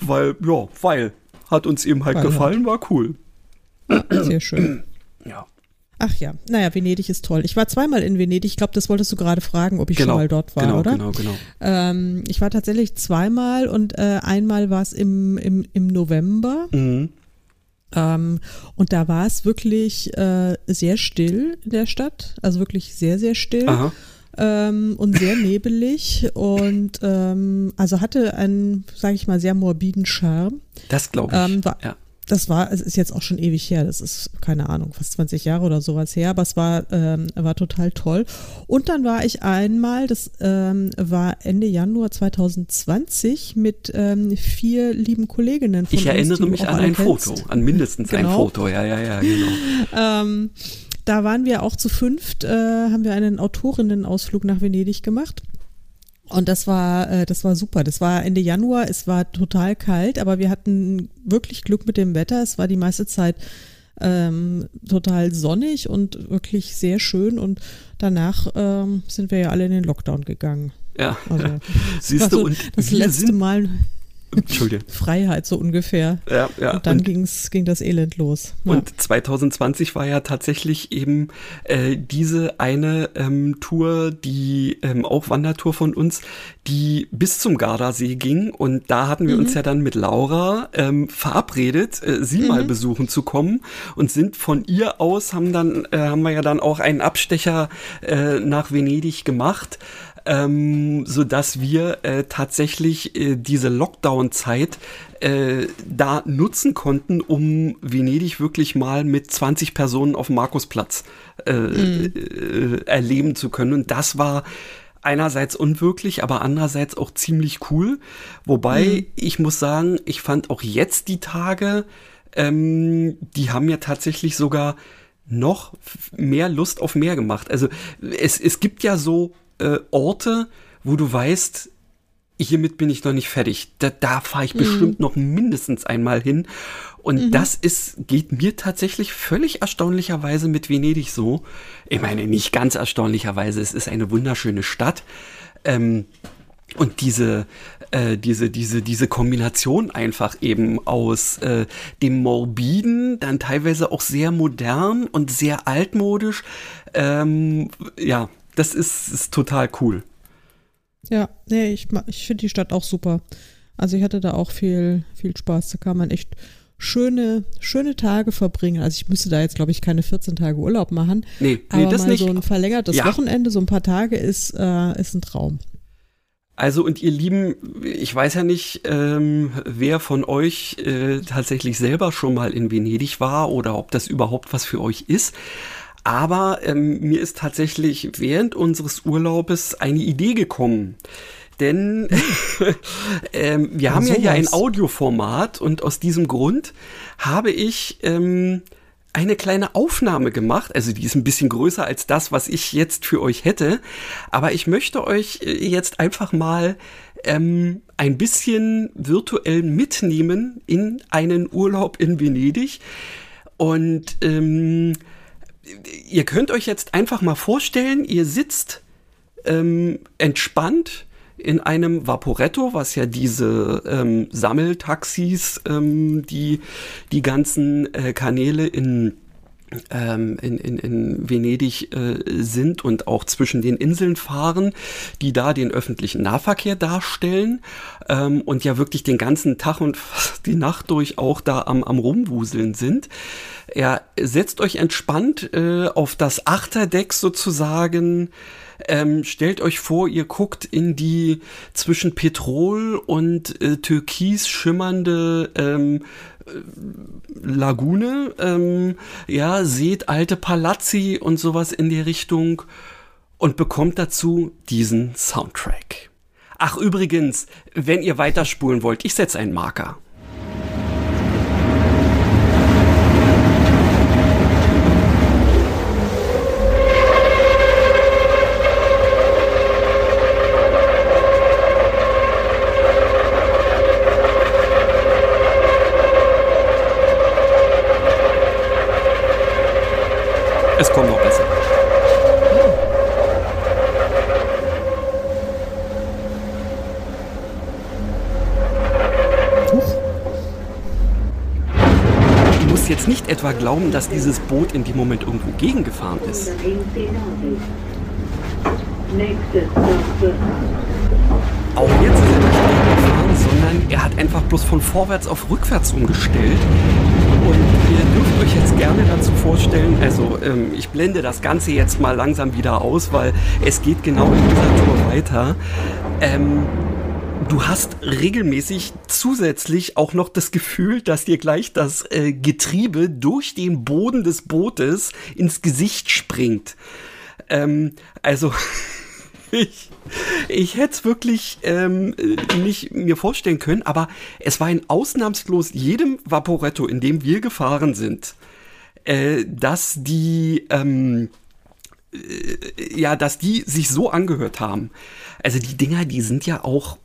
Weil, ja, weil hat uns eben halt Weil gefallen, war cool. Sehr schön. Ja. Ach ja, naja, Venedig ist toll. Ich war zweimal in Venedig. Ich glaube, das wolltest du gerade fragen, ob ich Genau, schon mal dort war, genau, oder? genau, genau. Ähm, ich war tatsächlich zweimal und äh, einmal war es im, im, im November. Mhm. Ähm, und da war es wirklich äh, sehr still in der Stadt. Also wirklich sehr, sehr still. Aha. Ähm, und sehr nebelig und ähm, also hatte einen, sage ich mal, sehr morbiden Charme. Das glaube ich. Ähm, war, ja. Das war, es ist jetzt auch schon ewig her, das ist, keine Ahnung, fast 20 Jahre oder sowas her, aber es war, ähm, war total toll. Und dann war ich einmal, das ähm, war Ende Januar 2020 mit ähm, vier lieben Kolleginnen von Ich uns, erinnere mich an ein kennst. Foto, an mindestens ein Genau. Foto, ja, ja, ja, genau. Ähm, da waren wir auch zu fünft, äh, haben wir einen Autorinnen-Ausflug nach Venedig gemacht. Und das war, äh, das war super. Das war Ende Januar, es war total kalt, aber wir hatten wirklich Glück mit dem Wetter. Es war die meiste Zeit ähm, total sonnig und wirklich sehr schön. Und danach ähm, sind wir ja alle in den Lockdown gegangen. Ja. Also, Siehst du, so und das letzte sind, Mal. Freiheit so ungefähr. Ja, ja. und dann und, ging's, ging das Elend los. Ja. und 2020 war ja tatsächlich eben äh, diese eine ähm, Tour, die ähm, auch Wandertour von uns, die bis zum Gardasee ging. Und da hatten wir Mhm. uns ja dann mit Laura ähm, verabredet, äh, sie mal Mhm. besuchen zu kommen und sind von ihr aus, haben dann, äh, haben wir ja dann auch einen Abstecher äh, nach Venedig gemacht. Ähm, so dass wir äh, tatsächlich äh, diese Lockdown-Zeit äh, da nutzen konnten, um Venedig wirklich mal mit 20 Personen auf dem Markusplatz äh, äh, erleben zu können. Und das war einerseits unwirklich, aber andererseits auch ziemlich cool. Wobei mhm. ich muss sagen, ich fand auch jetzt die Tage, ähm, die haben mir tatsächlich sogar noch mehr Lust auf mehr gemacht. Also es, es gibt ja so äh, Orte, wo du weißt, hiermit bin ich noch nicht fertig. Da, da fahre ich mhm. bestimmt noch mindestens einmal hin. Und mhm. das ist, geht mir tatsächlich völlig erstaunlicherweise mit Venedig so. Ich meine, nicht ganz erstaunlicherweise, es ist eine wunderschöne Stadt. Ähm, und diese, äh, diese, diese, diese Kombination einfach eben aus äh, dem Morbiden, dann teilweise auch sehr modern und sehr altmodisch. Ähm, ja, das ist, ist total cool. Ja, nee, ich, ich finde die Stadt auch super. Also ich hatte da auch viel, viel Spaß. Da kann man echt schöne, schöne Tage verbringen. Also ich müsste da jetzt, glaube ich, keine 14 Tage Urlaub machen. Nee, nee aber das mal nicht. so ein verlängertes ja. Wochenende, so ein paar Tage ist, äh, ist ein Traum. Also und ihr Lieben, ich weiß ja nicht, ähm, wer von euch äh, tatsächlich selber schon mal in Venedig war oder ob das überhaupt was für euch ist. Aber ähm, mir ist tatsächlich während unseres Urlaubes eine Idee gekommen. Denn ähm, wir haben ja hier ein Audioformat und aus diesem Grund habe ich ähm, eine kleine Aufnahme gemacht. Also die ist ein bisschen größer als das, was ich jetzt für euch hätte. Aber ich möchte euch äh, jetzt einfach mal ähm, ein bisschen virtuell mitnehmen in einen Urlaub in Venedig. Und ähm, ihr könnt euch jetzt einfach mal vorstellen, ihr sitzt ähm, entspannt in einem Vaporetto, was ja diese ähm, Sammeltaxis, ähm, die die ganzen äh, Kanäle in in, in, in Venedig äh, sind und auch zwischen den Inseln fahren, die da den öffentlichen Nahverkehr darstellen ähm, und ja wirklich den ganzen Tag und die Nacht durch auch da am, am Rumwuseln sind. Er setzt euch entspannt äh, auf das Achterdeck sozusagen ähm, stellt euch vor, ihr guckt in die zwischen Petrol und äh, Türkis schimmernde ähm, äh, Lagune, ähm, ja, seht alte Palazzi und sowas in die Richtung und bekommt dazu diesen Soundtrack. Ach übrigens, wenn ihr weiterspulen wollt, ich setze einen Marker. Es kommt noch besser. Du musst jetzt etwa glauben, dass dieses Boot in dem Moment irgendwo gegengefahren ist. Auch jetzt ist er nicht gegengefahren, sondern er hat einfach bloß von vorwärts auf rückwärts umgestellt und ihr dürft euch jetzt gerne dazu vorstellen, also ähm, ich blende das Ganze jetzt mal langsam wieder aus, weil es geht genau in dieser Tour weiter. Ähm, du hast regelmäßig zusätzlich auch noch das Gefühl, dass dir gleich das äh, Getriebe durch den Boden des Bootes ins Gesicht springt. Ähm, also ich, ich hätte es wirklich ähm, nicht mir vorstellen können, aber es war in ausnahmslos jedem Vaporetto, in dem wir gefahren sind, äh, dass die ähm, äh, ja, dass die sich so angehört haben. Also die Dinger, die sind ja auch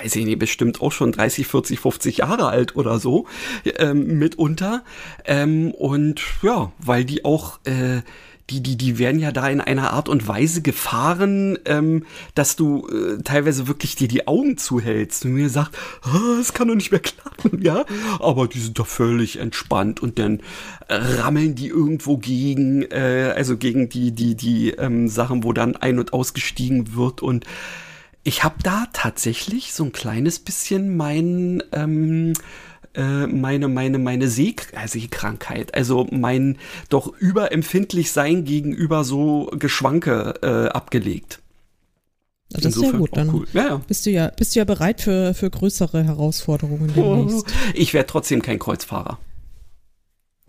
weiß ich nicht, bestimmt auch schon 30, 40, 50 Jahre alt oder so, ähm, mitunter. Ähm, und ja, weil die auch äh, die, die, die werden ja da in einer Art und Weise gefahren, ähm, dass du äh, teilweise wirklich dir die Augen zuhältst und mir sagst, oh, es kann doch nicht mehr klappen, ja. Aber die sind doch völlig entspannt und dann äh, rammeln die irgendwo gegen, äh, also gegen die, die, die ähm, Sachen, wo dann ein- und ausgestiegen wird und ich habe da tatsächlich so ein kleines bisschen mein ähm, äh, meine, meine, meine Seh äh, Sehkrankheit, also mein doch überempfindlich sein gegenüber so Geschwanke äh, abgelegt. Das ist ja gut, dann cool. ja, ja. Bist, du ja, bist du ja bereit für, für größere Herausforderungen demnächst. Oh, ich werde trotzdem kein Kreuzfahrer.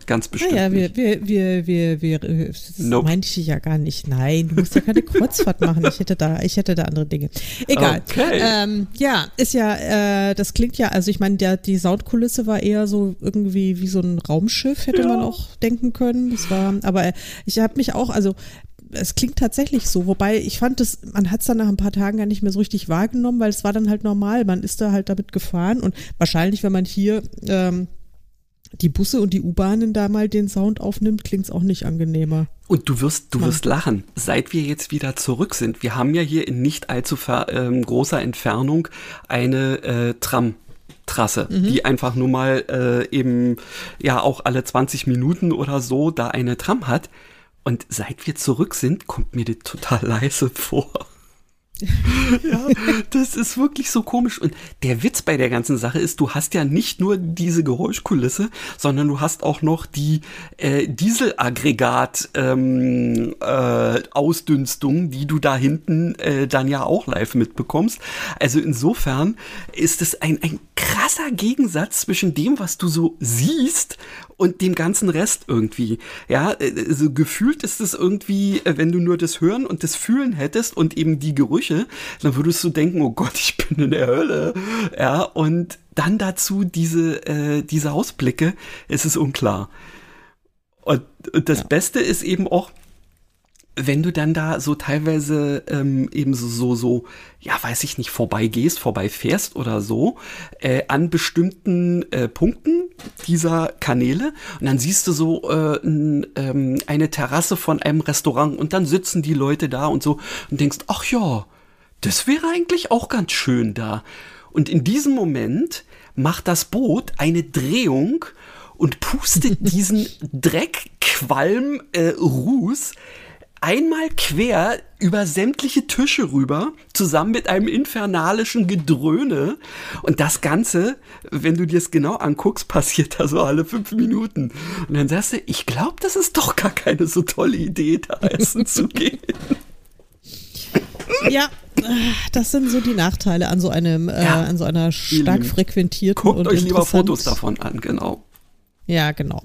Ganz bestimmt. Naja, wir, wir, wir, wir, wir, das Nope. meinte ich ja gar nicht. Nein, du musst ja keine Kreuzfahrt machen. Ich hätte da, ich hätte da andere Dinge. Egal. Okay. Ähm, ja, ist ja, äh, das klingt ja, also ich meine, der, die Soundkulisse war eher so irgendwie wie so ein Raumschiff, hätte man auch denken können. Das war, aber ich habe mich auch, also es klingt tatsächlich so, wobei ich fand es, man hat es dann nach ein paar Tagen gar nicht mehr so richtig wahrgenommen, weil es war dann halt normal, man ist da halt damit gefahren und wahrscheinlich, wenn man hier ähm, die Busse und die U-Bahnen da mal den Sound aufnimmt, klingt es auch nicht angenehmer. Und du wirst, du Mann. wirst lachen, seit wir jetzt wieder zurück sind. Wir haben ja hier in nicht allzu ver, ähm, großer Entfernung eine äh, Tram-Trasse, die einfach nur mal äh, eben ja auch alle 20 Minuten oder so da eine Tram hat. Und seit wir zurück sind, kommt mir das total leise vor. Ja, das ist wirklich so komisch. Und der Witz bei der ganzen Sache ist, du hast ja nicht nur diese Geräuschkulisse, sondern du hast auch noch die äh, Dieselaggregat ähm, äh, die du da hinten äh, dann ja auch live mitbekommst. Also insofern ist es ein, ein krasser Gegensatz zwischen dem, was du so siehst und dem ganzen Rest irgendwie. Ja, also gefühlt ist es irgendwie, äh, wenn du nur das Hören und das Fühlen hättest und eben die Gerüche, dann würdest du denken, oh Gott, ich bin in der Hölle. Ja, und dann dazu diese, äh, diese Ausblicke, es ist unklar. Und, und das Beste ist eben auch, wenn du dann da so teilweise ähm, eben so, so, so, ja, weiß ich nicht, vorbeigehst, vorbeifährst oder so, äh, an bestimmten äh, Punkten dieser Kanäle und dann siehst du so äh, n, ähm, eine Terrasse von einem Restaurant und dann sitzen die Leute da und so und denkst, ach ja, das wäre eigentlich auch ganz schön da. Und in diesem Moment macht das Boot eine Drehung und pustet diesen Dreck, Qualm, äh, Ruß einmal quer über sämtliche Tische rüber, zusammen mit einem infernalischen Gedröhne. Und das Ganze, wenn du dir es genau anguckst, passiert da so alle fünf Minuten. Und dann sagst du, ich glaube, das ist doch gar keine so tolle Idee, da essen zu gehen. Ja, das sind so die Nachteile an so einem, äh, Ja, an so einer stark frequentierten Guckt und euch lieber Fotos davon an, genau. Ja, genau.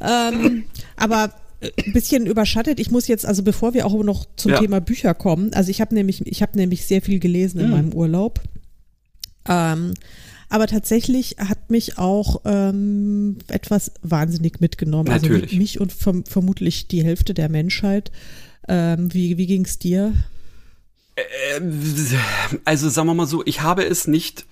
ähm, aber ein bisschen überschattet. Ich muss jetzt, also bevor wir auch noch zum Ja. Thema Bücher kommen, also ich habe nämlich, ich habe nämlich sehr viel gelesen in meinem Urlaub. Ähm, aber tatsächlich hat mich auch ähm, etwas wahnsinnig mitgenommen. Natürlich. Also mich und verm vermutlich die Hälfte der Menschheit. Ähm, wie wie ging es dir? Also sagen wir mal so, ich habe es nicht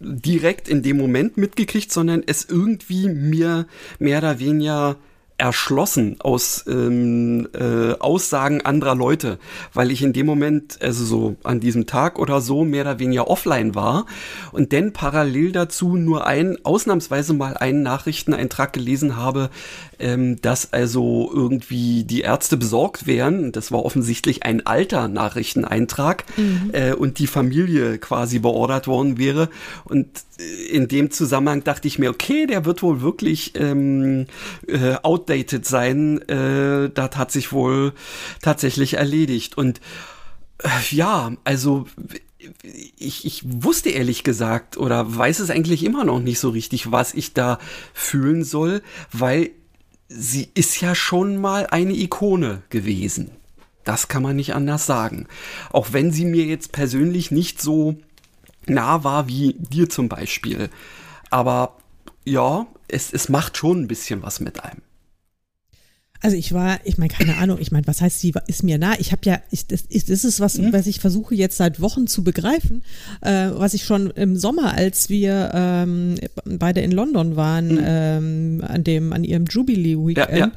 direkt in dem Moment mitgekriegt, sondern es irgendwie mir mehr oder weniger erschlossen aus ähm, äh, Aussagen anderer Leute, weil ich in dem Moment, also so an diesem Tag oder so, mehr oder weniger offline war und dann parallel dazu nur ein, ausnahmsweise mal einen Nachrichteneintrag gelesen habe, ähm, dass also irgendwie die Ärzte besorgt wären. Das war offensichtlich ein alter Nachrichteneintrag äh, und die Familie quasi beordert worden wäre. Und äh, in dem Zusammenhang dachte ich mir, okay, der wird wohl wirklich ähm, äh, outdated sein. Äh, das hat sich wohl tatsächlich erledigt. Und äh, ja, also ich, ich wusste ehrlich gesagt oder weiß es eigentlich immer noch nicht so richtig, was ich da fühlen soll, weil sie ist ja schon mal eine Ikone gewesen. Das kann man nicht anders sagen. Auch wenn sie mir jetzt persönlich nicht so nah war wie dir zum Beispiel. Aber ja, es, es macht schon ein bisschen was mit einem. Also ich war, ich meine, keine Ahnung, ich meine, was heißt, sie ist mir nah? Ich habe ja, ich, das, ist, das ist was, was ich versuche jetzt seit Wochen zu begreifen, äh, was ich schon im Sommer, als wir ähm, beide in London waren, ähm, an dem, an ihrem Jubilee Weekend, Ja,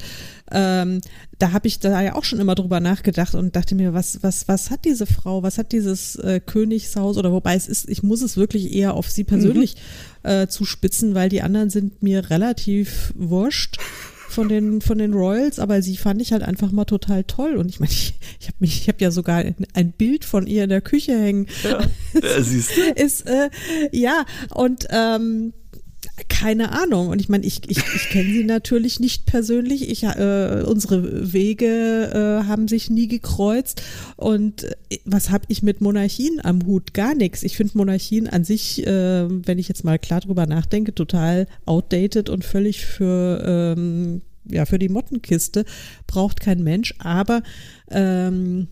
Ähm, da habe ich da ja auch schon immer drüber nachgedacht und dachte mir, was, was, was hat diese Frau, was hat dieses äh, Königshaus oder wobei es ist, ich muss es wirklich eher auf sie persönlich äh, zuspitzen, weil die anderen sind mir relativ wurscht von den von den Royals, aber sie fand ich halt einfach mal total toll und ich meine, ich, ich habe mich, ich habe ja sogar ein, Bild von ihr in der Küche hängen. Ja, siehst du? Ist äh, ja und ähm, Keine Ahnung. Und ich meine, ich, ich, ich kenne sie natürlich nicht persönlich. Ich, äh, unsere Wege äh, haben sich nie gekreuzt. Und äh, was habe ich mit Monarchien am Hut? Gar nichts. Ich finde Monarchien an sich, äh, wenn ich jetzt mal klar drüber nachdenke, total outdated und völlig für, ähm, ja, für die Mottenkiste. Braucht kein Mensch. Aber ähm,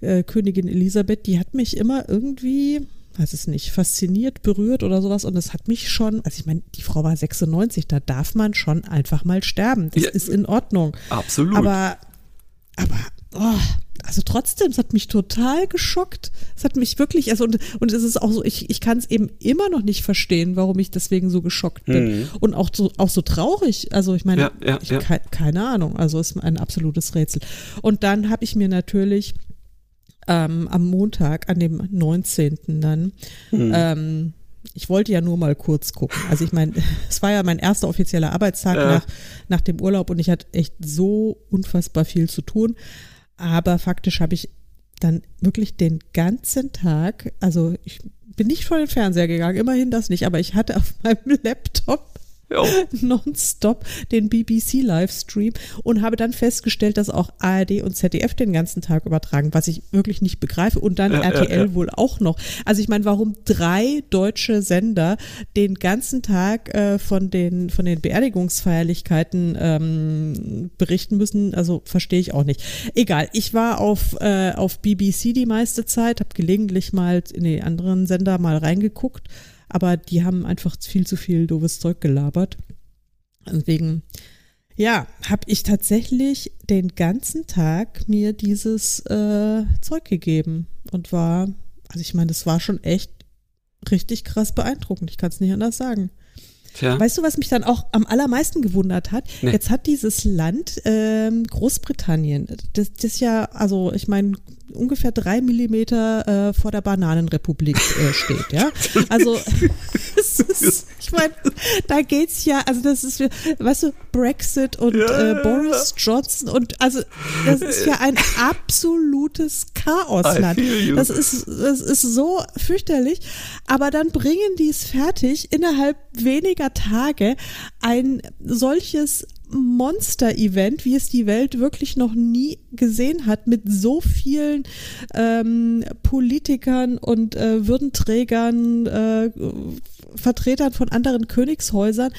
äh, Königin Elisabeth, die hat mich immer irgendwie weiß es nicht, fasziniert, berührt oder sowas. Und es hat mich schon, also ich meine, die Frau war 96, da darf man schon einfach mal sterben. Das ja, ist in Ordnung. Absolut. Aber, aber, oh, also trotzdem, es hat mich total geschockt. Es hat mich wirklich, also und, und es ist auch so, ich, ich kann es eben immer noch nicht verstehen, warum ich deswegen so geschockt bin. Mhm. Und auch so, auch so traurig. Also ich meine, ja, ja, ich, ke keine Ahnung. Also es ist ein absolutes Rätsel. Und dann habe ich mir natürlich ähm, am Montag, an dem 19. dann. Mhm. Ähm, ich wollte ja nur mal kurz gucken. Also ich meine, es war ja mein erster offizieller Arbeitstag ja. nach, nach dem Urlaub und ich hatte echt so unfassbar viel zu tun. Aber faktisch habe ich dann wirklich den ganzen Tag, also ich bin nicht vor den Fernseher gegangen, immerhin das nicht, aber ich hatte auf meinem Laptop nonstop den BBC-Livestream und habe dann festgestellt, dass auch ARD und ZDF den ganzen Tag übertragen, was ich wirklich nicht begreife. Und dann ja, RTL ja, ja. wohl auch noch. Also ich meine, warum drei deutsche Sender den ganzen Tag äh, von den von den Beerdigungsfeierlichkeiten ähm, berichten müssen, also verstehe ich auch nicht. Egal, ich war auf äh, auf BBC die meiste Zeit, habe gelegentlich mal in die anderen Sender mal reingeguckt aber die haben einfach viel zu viel doofes Zeug gelabert. Deswegen, ja, habe ich tatsächlich den ganzen Tag mir dieses äh, Zeug gegeben und war, also ich meine, das war schon echt richtig krass beeindruckend. Ich kann es nicht anders sagen. Tja. Weißt du, was mich dann auch am allermeisten gewundert hat? Nee. Jetzt hat dieses Land ähm, Großbritannien, das, das ja, also ich meine, ungefähr drei Millimeter äh, vor der Bananenrepublik äh, steht, ja. Also ist, ich meine, da geht's ja, also das ist, weißt du, Brexit und ja, äh, Boris Johnson und also das ist ja ein absolutes Chaosland. Das ist, das ist so fürchterlich. Aber dann bringen die es fertig, innerhalb weniger Tage ein solches Monster-Event, wie es die Welt wirklich noch nie gesehen hat, mit so vielen ähm, Politikern und äh, Würdenträgern, äh, Vertretern von anderen Königshäusern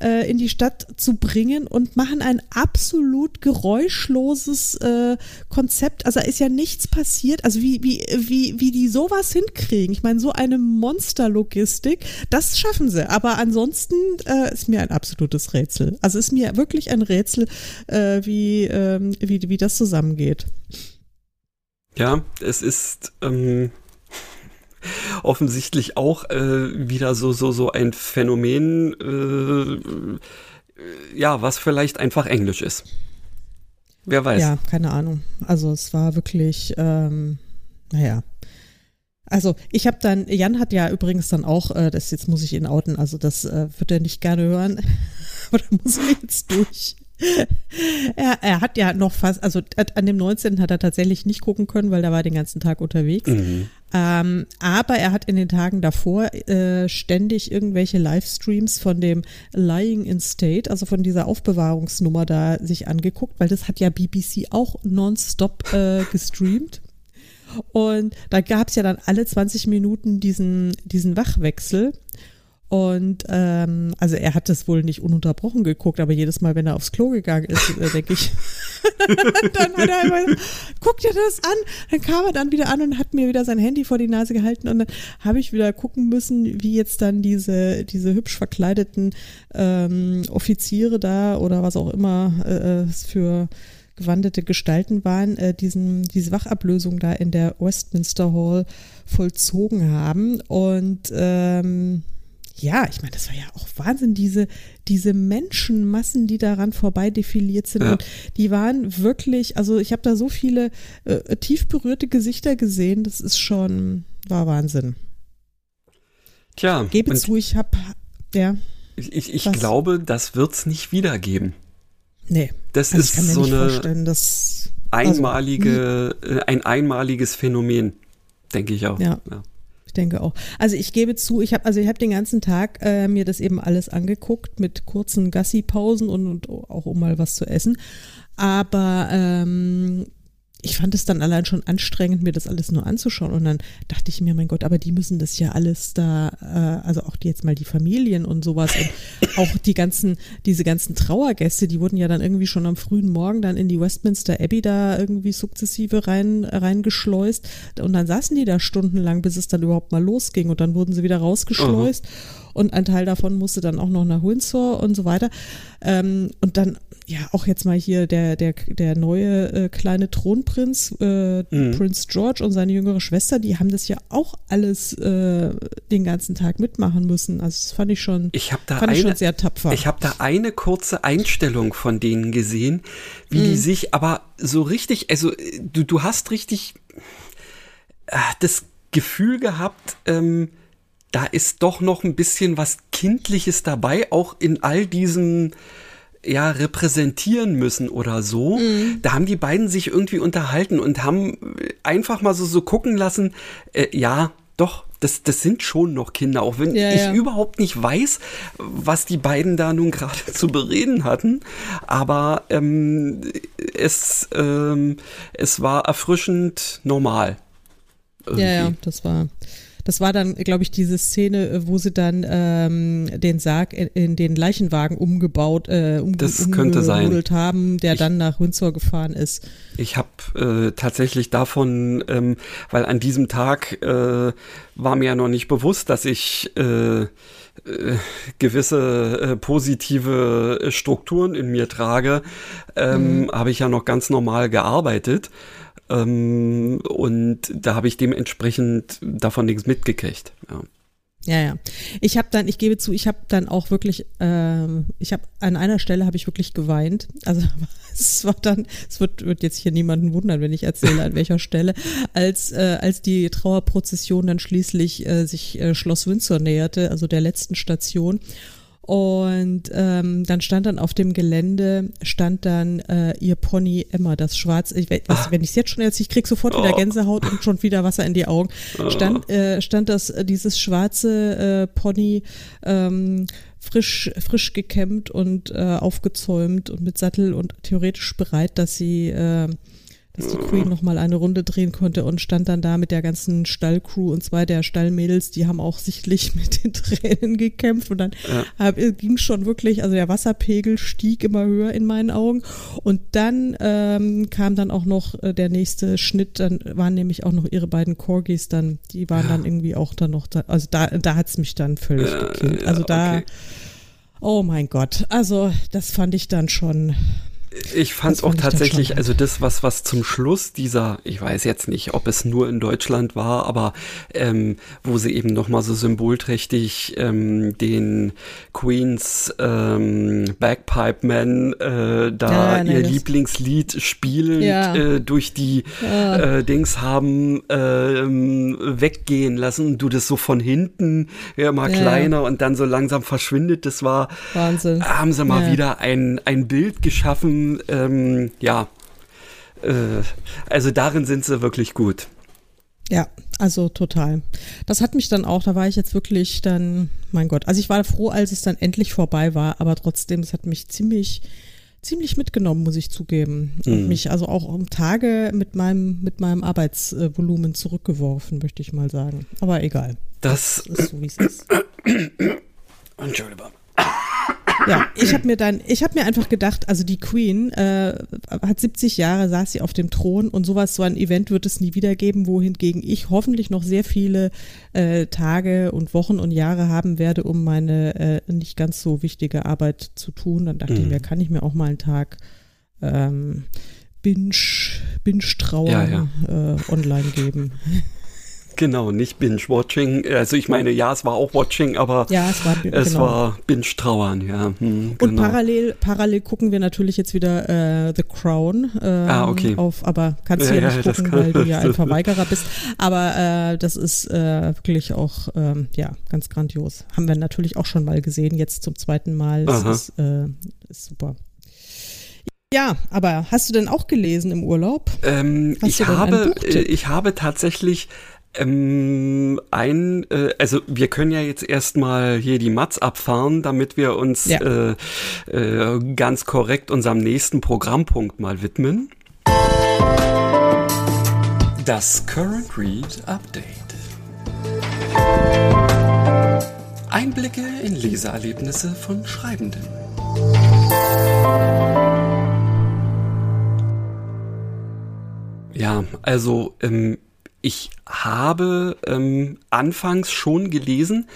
äh, in die Stadt zu bringen und machen ein absolut geräuschloses äh, Konzept. Also ist ja nichts passiert. Also wie, wie, wie, wie die sowas hinkriegen. Ich meine, so eine Monsterlogistik, das schaffen sie. Aber ansonsten äh, ist mir ein absolutes Rätsel. Also ist mir wirklich ein Rätsel, äh, wie, ähm, wie, wie das zusammengeht. Ja, es ist. Ähm offensichtlich auch äh, wieder so, so, so ein Phänomen, äh, ja, was vielleicht einfach Englisch ist. Wer weiß. Ja, keine Ahnung. Also es war wirklich, ähm, naja. Also ich habe dann, Jan hat ja übrigens dann auch, äh, das jetzt muss ich ihn outen, also das äh, wird er nicht gerne hören, aber da muss ich jetzt durch er, er, hat ja noch fast, also an dem 19. hat er tatsächlich nicht gucken können, weil er war den ganzen Tag unterwegs. Mhm. Ähm, aber er hat in den Tagen davor äh, ständig irgendwelche Livestreams von dem Lying in State, also von dieser Aufbewahrungsnummer da sich angeguckt, weil das hat ja BBC auch nonstop äh, gestreamt. Und da gab es ja dann alle 20 Minuten diesen, diesen Wachwechsel. Und ähm, also er hat das wohl nicht ununterbrochen geguckt, aber jedes Mal, wenn er aufs Klo gegangen ist, äh, denke ich, dann hat er immer, guck dir das an. Dann kam er dann wieder an und hat mir wieder sein Handy vor die Nase gehalten und dann habe ich wieder gucken müssen, wie jetzt dann diese, diese hübsch verkleideten ähm, Offiziere da oder was auch immer äh, es für gewandete Gestalten waren, äh, diesen, diese Wachablösung da in der Westminster Hall vollzogen haben. Und ähm, ja, ich meine, das war ja auch Wahnsinn, diese, diese Menschenmassen, die daran vorbei defiliert sind. Ja. Und die waren wirklich, also ich habe da so viele äh, tief berührte Gesichter gesehen, das ist schon, war Wahnsinn. Tja. Gebe zu, ich habe, ja. Ich, ich, ich glaube, das wird es nicht wiedergeben. Nee. Das also ist so eine dass, einmalige, also, ein einmaliges Phänomen, denke ich auch. Ja. ja. Ich denke auch. Also ich gebe zu, ich habe also ich habe den ganzen Tag äh, mir das eben alles angeguckt mit kurzen Gassi-Pausen und, und auch um mal was zu essen. Aber ähm, ich fand es dann allein schon anstrengend, mir das alles nur anzuschauen. Und dann dachte ich mir, mein Gott, aber die müssen das ja alles da, äh, also auch die, jetzt mal die Familien und sowas und auch die ganzen, diese ganzen Trauergäste, die wurden ja dann irgendwie schon am frühen Morgen dann in die Westminster Abbey da irgendwie sukzessive rein, reingeschleust. Und dann saßen die da stundenlang, bis es dann überhaupt mal losging. Und dann wurden sie wieder rausgeschleust. Uh und ein Teil davon musste dann auch noch nach Windsor und so weiter. Ähm, und dann, ja, auch jetzt mal hier der, der, der neue äh, kleine Thronprinz, äh, mhm. Prinz George und seine jüngere Schwester, die haben das ja auch alles äh, den ganzen Tag mitmachen müssen. Also das fand ich schon, ich da fand eine, ich schon sehr tapfer. Ich habe da eine kurze Einstellung von denen gesehen, wie mhm. die sich aber so richtig, also du, du hast richtig äh, das Gefühl gehabt, ähm, da ist doch noch ein bisschen was Kindliches dabei, auch in all diesen ja, repräsentieren müssen oder so. Mhm. Da haben die beiden sich irgendwie unterhalten und haben einfach mal so, so gucken lassen, äh, ja, doch, das, das sind schon noch Kinder, auch wenn ja, ich ja. überhaupt nicht weiß, was die beiden da nun gerade zu bereden hatten. Aber ähm, es, ähm, es war erfrischend normal. Irgendwie. Ja, ja, das war. Das war dann, glaube ich, diese Szene, äh, wo sie dann ähm, den Sarg in, in, den Leichenwagen umgebaut, äh, um, das haben, der ich, dann nach Windsor gefahren ist. Ich habe äh, tatsächlich davon, ähm, weil an diesem Tag äh, war mir ja noch nicht bewusst, dass ich äh, äh gewisse äh, positive Strukturen in mir trage, ähm, mhm. habe ich ja noch ganz normal gearbeitet. Ähm, und da habe ich dementsprechend davon nichts mitgekriegt. Ja. Ja, ja. Ich habe dann, ich gebe zu, ich habe dann auch wirklich, äh, ich habe an einer Stelle habe ich wirklich geweint. Also es war dann, es wird, wird jetzt hier niemanden wundern, wenn ich erzähle, an welcher Stelle, als äh, als die Trauerprozession dann schließlich äh, sich äh, Schloss Windsor näherte, also der letzten Station und ähm, dann stand dann auf dem Gelände, stand dann äh, ihr Pony Emma, das schwarze, ich, ah. wenn ich es jetzt schon erzähle, ich krieg sofort wieder oh. Gänsehaut und schon wieder Wasser in die Augen, stand, äh, stand das, äh, dieses schwarze äh, Pony ähm, frisch, frisch gekämmt und äh, aufgezäumt und mit Sattel und theoretisch bereit, dass sie äh, dass die Queen noch mal eine Runde drehen konnte und stand dann da mit der ganzen Stallcrew und zwei der Stallmädels, die haben auch sichtlich mit den Tränen gekämpft und dann ja. ging schon wirklich, also der Wasserpegel stieg immer höher in meinen Augen und dann ähm, kam dann auch noch äh, der nächste Schnitt, dann waren nämlich auch noch ihre beiden Corgis dann, die waren ja. dann irgendwie auch dann noch da, also da, da hat's mich dann völlig ja, gekillt. Also da, okay. oh mein Gott, also das fand ich dann schon ich fand es auch tatsächlich, also das, was, was zum Schluss dieser, ich weiß jetzt nicht, ob es nur in Deutschland war, aber ähm, wo sie eben nochmal so symbolträchtig ähm, den Queens ähm, Bagpipe Man äh, da ja, ihr Lieblingslied spielend ja. äh, durch die ja. äh, Dings haben äh, weggehen lassen und du das so von hinten ja mal kleiner und dann so langsam verschwindet. Das war Wahnsinn. Haben sie mal wieder ein, ein Bild geschaffen ähm, ja, äh, also darin sind sie wirklich gut. Ja, also total. Das hat mich dann auch, da war ich jetzt wirklich dann, mein Gott, also ich war froh, als es dann endlich vorbei war, aber trotzdem, es hat mich ziemlich, ziemlich mitgenommen, muss ich zugeben. Mhm. Und mich also auch um Tage mit meinem, mit meinem Arbeitsvolumen zurückgeworfen, möchte ich mal sagen. Aber egal. Das, das ist so, wie es ist. Entschuldigung. Ja, ich habe mir dann, ich habe mir einfach gedacht, also die Queen äh, hat 70 Jahre, saß sie auf dem Thron und sowas, so ein Event wird es nie wieder geben, wohingegen ich hoffentlich noch sehr viele äh, Tage und Wochen und Jahre haben werde, um meine äh, nicht ganz so wichtige Arbeit zu tun. Dann dachte mhm. ich mir, kann ich mir auch mal einen Tag ähm, Binge, Binge-Trauer ja, ja. äh, online geben. Genau, nicht Binge-Watching. Also ich meine, ja, es war auch Watching, aber ja, es war, es genau. war Binge-Trauern, ja. Hm, genau. Und parallel, parallel gucken wir natürlich jetzt wieder äh, The Crown ähm, ah, okay. auf, aber kannst du ja, ja nicht gucken, weil du ja ein Verweigerer bist. Aber äh, das ist äh, wirklich auch, ähm, ja, ganz grandios. Haben wir natürlich auch schon mal gesehen, jetzt zum zweiten Mal. Das ist, äh, ist super. Ja, aber hast du denn auch gelesen im Urlaub? Ähm, ich, habe, äh, ich habe tatsächlich Ähm, ein, äh, also wir können ja jetzt erstmal hier die Mats abfahren, damit wir uns ja. äh, äh, ganz korrekt unserem nächsten Programmpunkt mal widmen. Das Current Read Update. Einblicke in Leseerlebnisse von Schreibenden. Ja, also ähm, ich habe ähm, anfangs schon gelesen.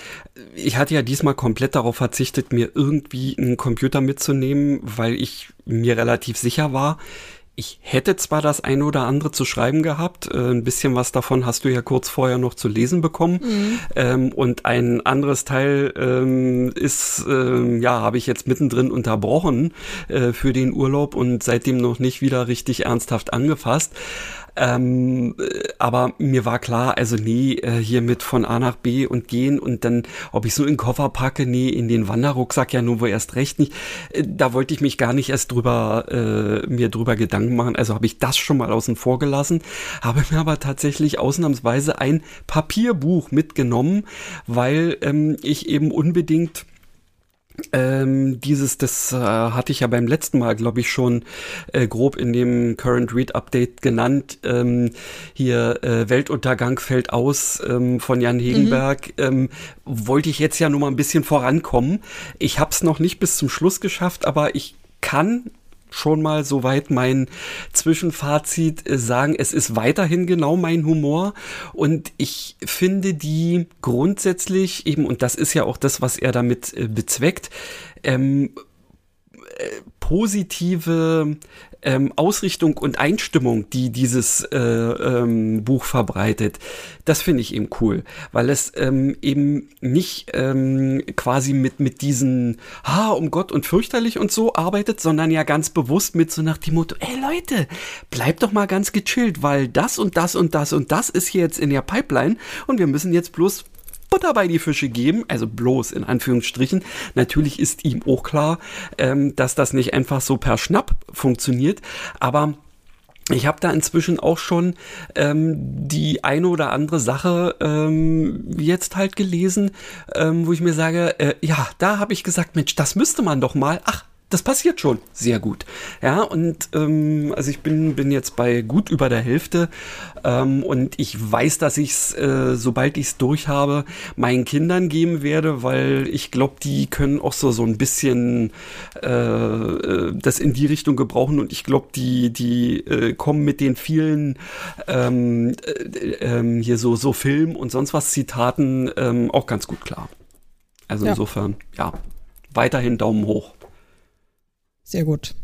Ich hatte ja diesmal komplett darauf verzichtet, mir irgendwie einen Computer mitzunehmen, weil ich mir relativ sicher war, ich hätte zwar das eine oder andere zu schreiben gehabt, äh, ein bisschen was davon hast du ja kurz vorher noch zu lesen bekommen. Mhm. Ähm, und ein anderes Teil ähm, ist, ähm, ja, habe ich jetzt mittendrin unterbrochen äh, für den Urlaub und seitdem noch nicht wieder richtig ernsthaft angefasst. Ähm, äh, aber mir war klar, also nee, äh, hier mit von A nach B und gehen und dann, ob ich so in den Koffer packe, nee, in den Wanderrucksack ja nur wo erst recht nicht. Äh, da wollte ich mich gar nicht erst drüber, äh, mir drüber Gedanken machen. Also habe ich das schon mal außen vor gelassen, habe mir aber tatsächlich ausnahmsweise ein Papierbuch mitgenommen, weil ähm, ich eben unbedingt ähm, dieses, das äh, hatte ich ja beim letzten Mal, glaube ich, schon äh, grob in dem Current Read Update genannt. Ähm, hier äh, Weltuntergang fällt aus ähm, von Jan Hegenberg. Mhm. Wollte ich jetzt ja nur mal ein bisschen vorankommen. Ich habe es noch nicht bis zum Schluss geschafft, aber ich kann schon mal soweit mein Zwischenfazit äh, sagen, es ist weiterhin genau mein Humor. Und ich finde die grundsätzlich eben, und das ist ja auch das, was er damit äh, bezweckt, ähm, äh, positive ähm, Ausrichtung und Einstimmung, die dieses äh, ähm, Buch verbreitet, das finde ich eben cool, weil es ähm, eben nicht ähm, quasi mit, mit diesen, ha, um Gott und fürchterlich und so arbeitet, sondern ja ganz bewusst mit so nach dem Motto, ey Leute, bleibt doch mal ganz gechillt, weil das und das und das und das ist hier jetzt in der Pipeline und wir müssen jetzt bloß Butter bei die Fische geben, also bloß in Anführungsstrichen. Natürlich ist ihm auch klar, ähm, dass das nicht einfach so per Schnapp funktioniert, aber ich habe da inzwischen auch schon ähm, die eine oder andere Sache ähm, jetzt halt gelesen, ähm, wo ich mir sage, äh, ja, da habe ich gesagt, Mensch, das müsste man doch mal. Ach, das passiert schon sehr gut. Ja, und ähm, also ich bin, bin jetzt bei gut über der Hälfte ähm, und ich weiß, dass ich es, äh, sobald ich es durch habe, meinen Kindern geben werde, weil ich glaube, die können auch so, so ein bisschen äh, äh, das in die Richtung gebrauchen und ich glaube, die, die äh, kommen mit den vielen ähm, äh, ähm, hier so, so Film und sonst was Zitaten ähm, auch ganz gut klar. Also ja. insofern, ja, weiterhin Daumen hoch. Sehr gut.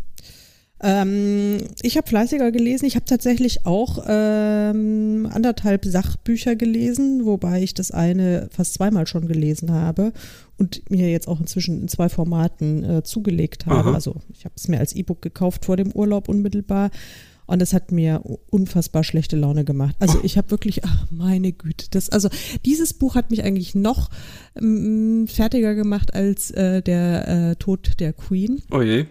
Ähm, ich habe fleißiger gelesen. Ich habe tatsächlich auch ähm, anderthalb Sachbücher gelesen, wobei ich das eine fast zweimal schon gelesen habe und mir jetzt auch inzwischen in zwei Formaten äh, zugelegt habe. Aha. Also ich habe es mir als E-Book gekauft vor dem Urlaub unmittelbar. Und es hat mir unfassbar schlechte Laune gemacht. Also ich habe wirklich, ach meine Güte, das, also dieses Buch hat mich eigentlich noch ähm, fertiger gemacht als äh, der äh, Tod der Queen. Oh je.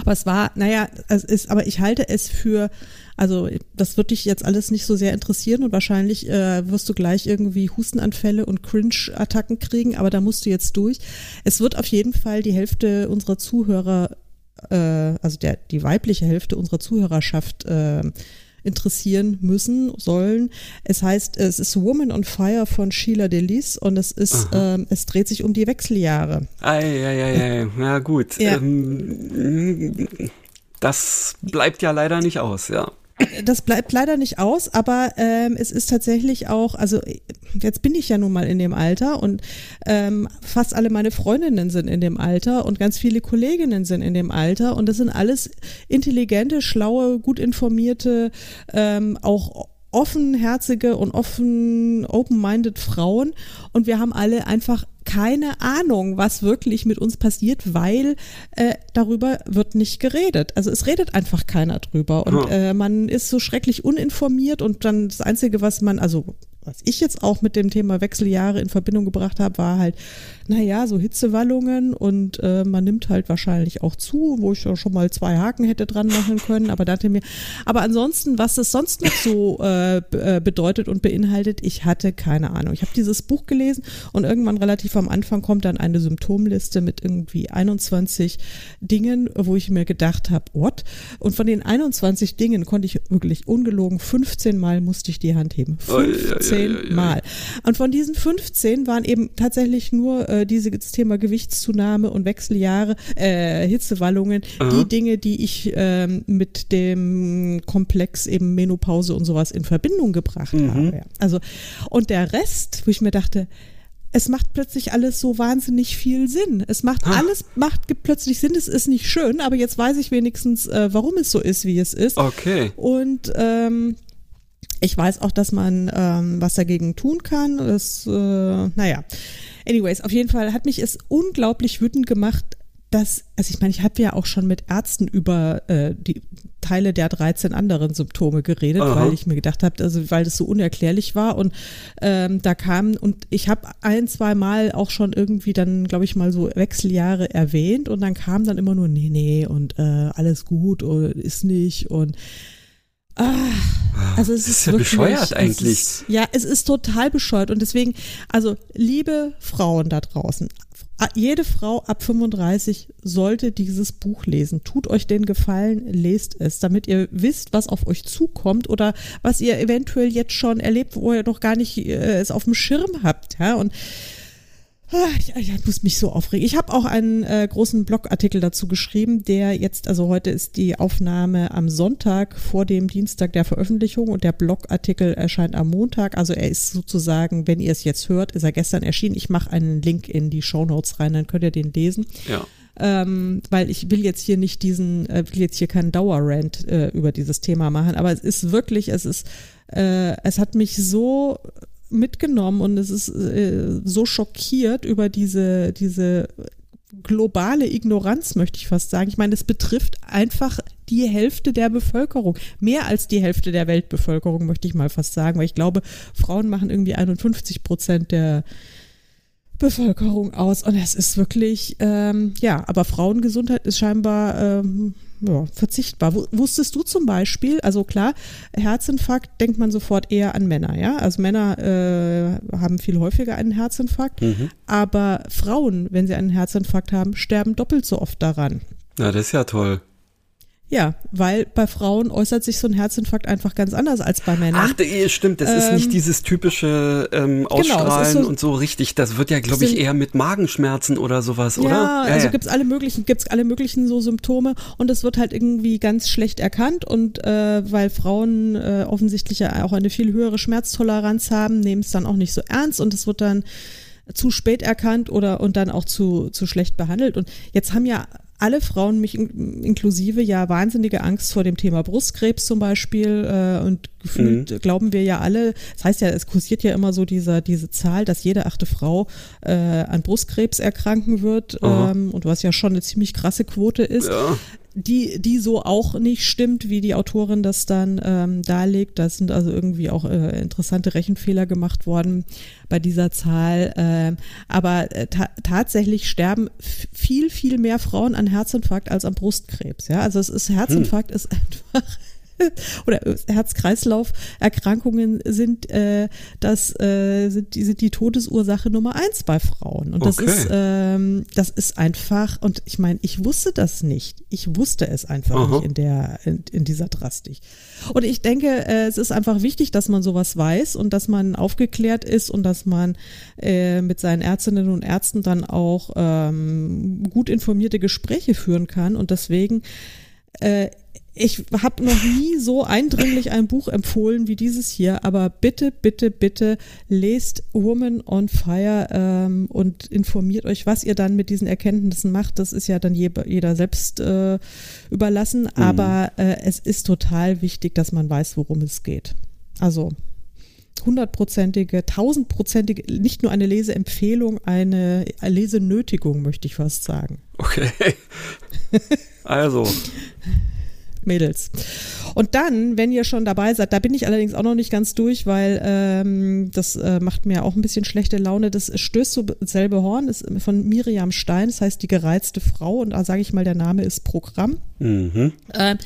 Aber es war, naja, es ist, aber ich halte es für, also das wird dich jetzt alles nicht so sehr interessieren und wahrscheinlich äh, wirst du gleich irgendwie Hustenanfälle und Cringe-Attacken kriegen, aber da musst du jetzt durch. Es wird auf jeden Fall die Hälfte unserer Zuhörer, äh, also der, die weibliche Hälfte unserer Zuhörerschaft äh, interessieren müssen, sollen. Es heißt, es ist Woman on Fire von Sheila Delis und es ist, ähm, es dreht sich um die Wechseljahre. Eieiei, ja gut. Ja. Ähm, das bleibt ja leider nicht aus, ja das bleibt leider nicht aus, aber ähm, es ist tatsächlich auch, also jetzt bin ich ja nun mal in dem Alter und ähm, fast alle meine Freundinnen sind in dem Alter und ganz viele Kolleginnen sind in dem Alter und das sind alles intelligente, schlaue, gut informierte, ähm, auch offenherzige und offen, open-minded Frauen. Und wir haben alle einfach keine Ahnung, was wirklich mit uns passiert, weil äh, darüber wird nicht geredet. Also es redet einfach keiner drüber. Und äh, man ist so schrecklich uninformiert und dann das Einzige, was man, also was ich jetzt auch mit dem Thema Wechseljahre in Verbindung gebracht habe, war halt, naja, so Hitzewallungen und äh, man nimmt halt wahrscheinlich auch zu, wo ich schon mal zwei Haken hätte dran machen können, aber dachte mir, aber ansonsten, was es sonst noch so äh, äh, bedeutet und beinhaltet, ich hatte keine Ahnung. Ich habe dieses Buch gelesen und irgendwann relativ am Anfang kommt dann eine Symptomliste mit irgendwie 21 Dingen, wo ich mir gedacht habe, what? Und von den 21 Dingen konnte ich wirklich ungelogen 15 Mal musste ich die Hand heben. 15 Mal. Und von diesen 15 waren eben tatsächlich nur äh, dieses Thema Gewichtszunahme und Wechseljahre, äh, Hitzewallungen, Aha. die Dinge, die ich äh, mit dem Komplex eben Menopause und sowas in Verbindung gebracht mhm. habe. Also, und der Rest, wo ich mir dachte, es macht plötzlich alles so wahnsinnig viel Sinn. Es macht ha. alles, macht plötzlich Sinn. Es ist nicht schön, aber jetzt weiß ich wenigstens, äh, warum es so ist, wie es ist. Okay. Und ähm, ich weiß auch, dass man ähm, was dagegen tun kann. Das, äh, naja. Anyways, auf jeden Fall hat mich es unglaublich wütend gemacht, dass, also ich meine, ich habe ja auch schon mit Ärzten über äh, die Teile der 13 anderen Symptome geredet, Aha. weil ich mir gedacht habe, also weil das so unerklärlich war und ähm, da kam und ich habe ein, zwei Mal auch schon irgendwie dann, glaube ich mal so Wechseljahre erwähnt und dann kam dann immer nur nee, nee und äh, alles gut und ist nicht und also es das ist, ist ja wirklich, bescheuert eigentlich. Ist, ja, es ist total bescheuert und deswegen, also liebe Frauen da draußen, jede Frau ab 35 sollte dieses Buch lesen. Tut euch den Gefallen, lest es, damit ihr wisst, was auf euch zukommt oder was ihr eventuell jetzt schon erlebt, wo ihr noch gar nicht äh, es auf dem Schirm habt. Ja? Und Ah, ich, ich muss mich so aufregen. Ich habe auch einen äh, großen Blogartikel dazu geschrieben, der jetzt, also heute ist die Aufnahme am Sonntag vor dem Dienstag der Veröffentlichung und der Blogartikel erscheint am Montag. Also er ist sozusagen, wenn ihr es jetzt hört, ist er gestern erschienen. Ich mache einen Link in die Show Notes rein, dann könnt ihr den lesen. Ja. Ähm, weil ich will jetzt hier nicht diesen, äh, will jetzt hier keinen Dauerrant äh, über dieses Thema machen, aber es ist wirklich, es ist, äh, es hat mich so mitgenommen und es ist äh, so schockiert über diese, diese globale Ignoranz, möchte ich fast sagen. Ich meine, es betrifft einfach die Hälfte der Bevölkerung, mehr als die Hälfte der Weltbevölkerung, möchte ich mal fast sagen, weil ich glaube, Frauen machen irgendwie 51 Prozent der Bevölkerung aus und es ist wirklich, ähm, ja, aber Frauengesundheit ist scheinbar ähm, ja, verzichtbar. Wusstest du zum Beispiel, also klar, Herzinfarkt denkt man sofort eher an Männer, ja? Also Männer äh, haben viel häufiger einen Herzinfarkt, mhm. aber Frauen, wenn sie einen Herzinfarkt haben, sterben doppelt so oft daran. Ja, das ist ja toll. Ja, weil bei Frauen äußert sich so ein Herzinfarkt einfach ganz anders als bei Männern. Ach, stimmt, das ähm, ist nicht ähm, dieses typische ähm, genau, Ausstrahlen genau, so, und so richtig. Das wird ja, glaube ich, eher mit Magenschmerzen oder sowas, ja, oder? Ja, also gibt's alle möglichen, gibt's alle möglichen so Symptome und es wird halt irgendwie ganz schlecht erkannt und äh, weil Frauen äh, offensichtlich ja auch eine viel höhere Schmerztoleranz haben, nehmen es dann auch nicht so ernst und es wird dann zu spät erkannt oder und dann auch zu, zu schlecht behandelt. Und jetzt haben ja alle Frauen, mich inklusive, ja wahnsinnige Angst vor dem Thema Brustkrebs zum Beispiel. Äh, und gefühlt mhm. glauben wir ja alle, das heißt ja, es kursiert ja immer so dieser, diese Zahl, dass jede achte Frau äh, an Brustkrebs erkranken wird. Ähm, und was ja schon eine ziemlich krasse Quote ist. Ja die, die so auch nicht stimmt, wie die Autorin das dann ähm, darlegt. Da sind also irgendwie auch äh, interessante Rechenfehler gemacht worden bei dieser Zahl. Ähm, aber äh, ta tatsächlich sterben viel, viel mehr Frauen an Herzinfarkt als an Brustkrebs. Ja, also es ist Herzinfarkt hm. ist einfach oder Herz-Kreislauf-Erkrankungen sind, äh, das äh, sind, die, sind die Todesursache Nummer eins bei Frauen. Und das okay. ist, ähm, das ist einfach, und ich meine, ich wusste das nicht. Ich wusste es einfach Aha. nicht in der, in, in dieser Drastik. Und ich denke, äh, es ist einfach wichtig, dass man sowas weiß und dass man aufgeklärt ist und dass man äh, mit seinen Ärztinnen und Ärzten dann auch ähm, gut informierte Gespräche führen kann. Und deswegen äh, ich habe noch nie so eindringlich ein Buch empfohlen wie dieses hier, aber bitte, bitte, bitte lest Woman on Fire ähm, und informiert euch, was ihr dann mit diesen Erkenntnissen macht. Das ist ja dann je, jeder selbst äh, überlassen, mhm. aber äh, es ist total wichtig, dass man weiß, worum es geht. Also hundertprozentige, tausendprozentige, nicht nur eine Leseempfehlung, eine Lesenötigung, möchte ich fast sagen. Okay. Also. Mädels. Und dann, wenn ihr schon dabei seid, da bin ich allerdings auch noch nicht ganz durch, weil ähm, das äh, macht mir auch ein bisschen schlechte Laune. Das stößt so selbe Horn, ist von Miriam Stein, das heißt die gereizte Frau und da sage ich mal, der Name ist Programm. Mhm. Äh,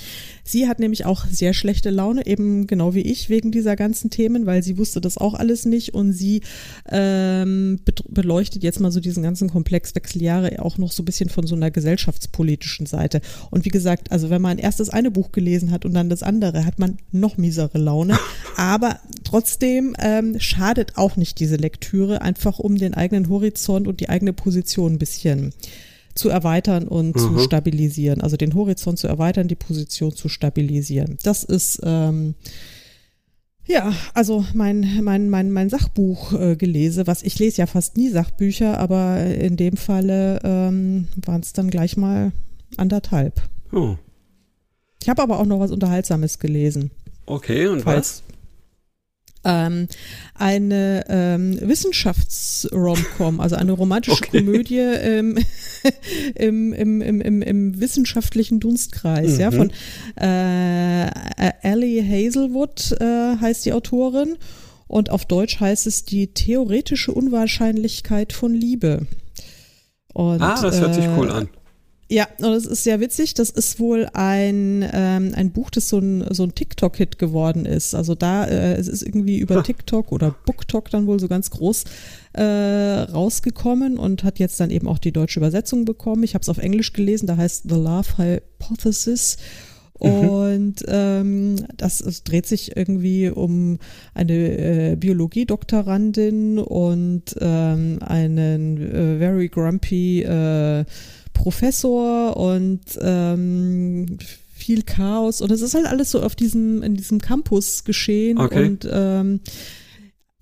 sie hat nämlich auch sehr schlechte Laune, eben genau wie ich, wegen dieser ganzen Themen, weil sie wusste das auch alles nicht und sie ähm, beleuchtet jetzt mal so diesen ganzen Komplex Wechseljahre auch noch so ein bisschen von so einer gesellschaftspolitischen Seite. Und wie gesagt, also wenn man erst das eine Buch gelesen hat und dann das andere, hat man noch miesere Laune. Aber trotzdem ähm, schadet auch nicht diese Lektüre, einfach um den eigenen Horizont und die eigene Position ein bisschen zu erweitern und mhm. zu stabilisieren. Also den Horizont zu erweitern, die Position zu stabilisieren. Das ist ähm, ja, also mein, mein, mein, mein Sachbuch äh, gelese, was ich lese ja fast nie Sachbücher, aber in dem Falle ähm, waren es dann gleich mal anderthalb. Oh. Ich habe aber auch noch was Unterhaltsames gelesen. Okay, und falls, was? Ähm, eine ähm, Wissenschafts-Romcom, also eine romantische okay. Komödie ähm, im, im, im, im, im wissenschaftlichen Dunstkreis, mhm. ja, von äh, Ellie Hazelwood äh, heißt die Autorin und auf Deutsch heißt es die theoretische Unwahrscheinlichkeit von Liebe. Und, ah, das hört sich cool äh, an. Ja, und das ist sehr witzig. Das ist wohl ein, ähm, ein Buch, das so ein, so ein TikTok-Hit geworden ist. Also da, äh, es ist irgendwie über TikTok oder BookTok dann wohl so ganz groß äh, rausgekommen und hat jetzt dann eben auch die deutsche Übersetzung bekommen. Ich habe es auf Englisch gelesen, da heißt The Love Hypothesis. Mhm. Und ähm, das es dreht sich irgendwie um eine äh, Biologie-Doktorandin und ähm, einen äh, very grumpy äh, Professor und ähm, viel Chaos und es ist halt alles so auf diesem, in diesem Campus geschehen okay. und ähm,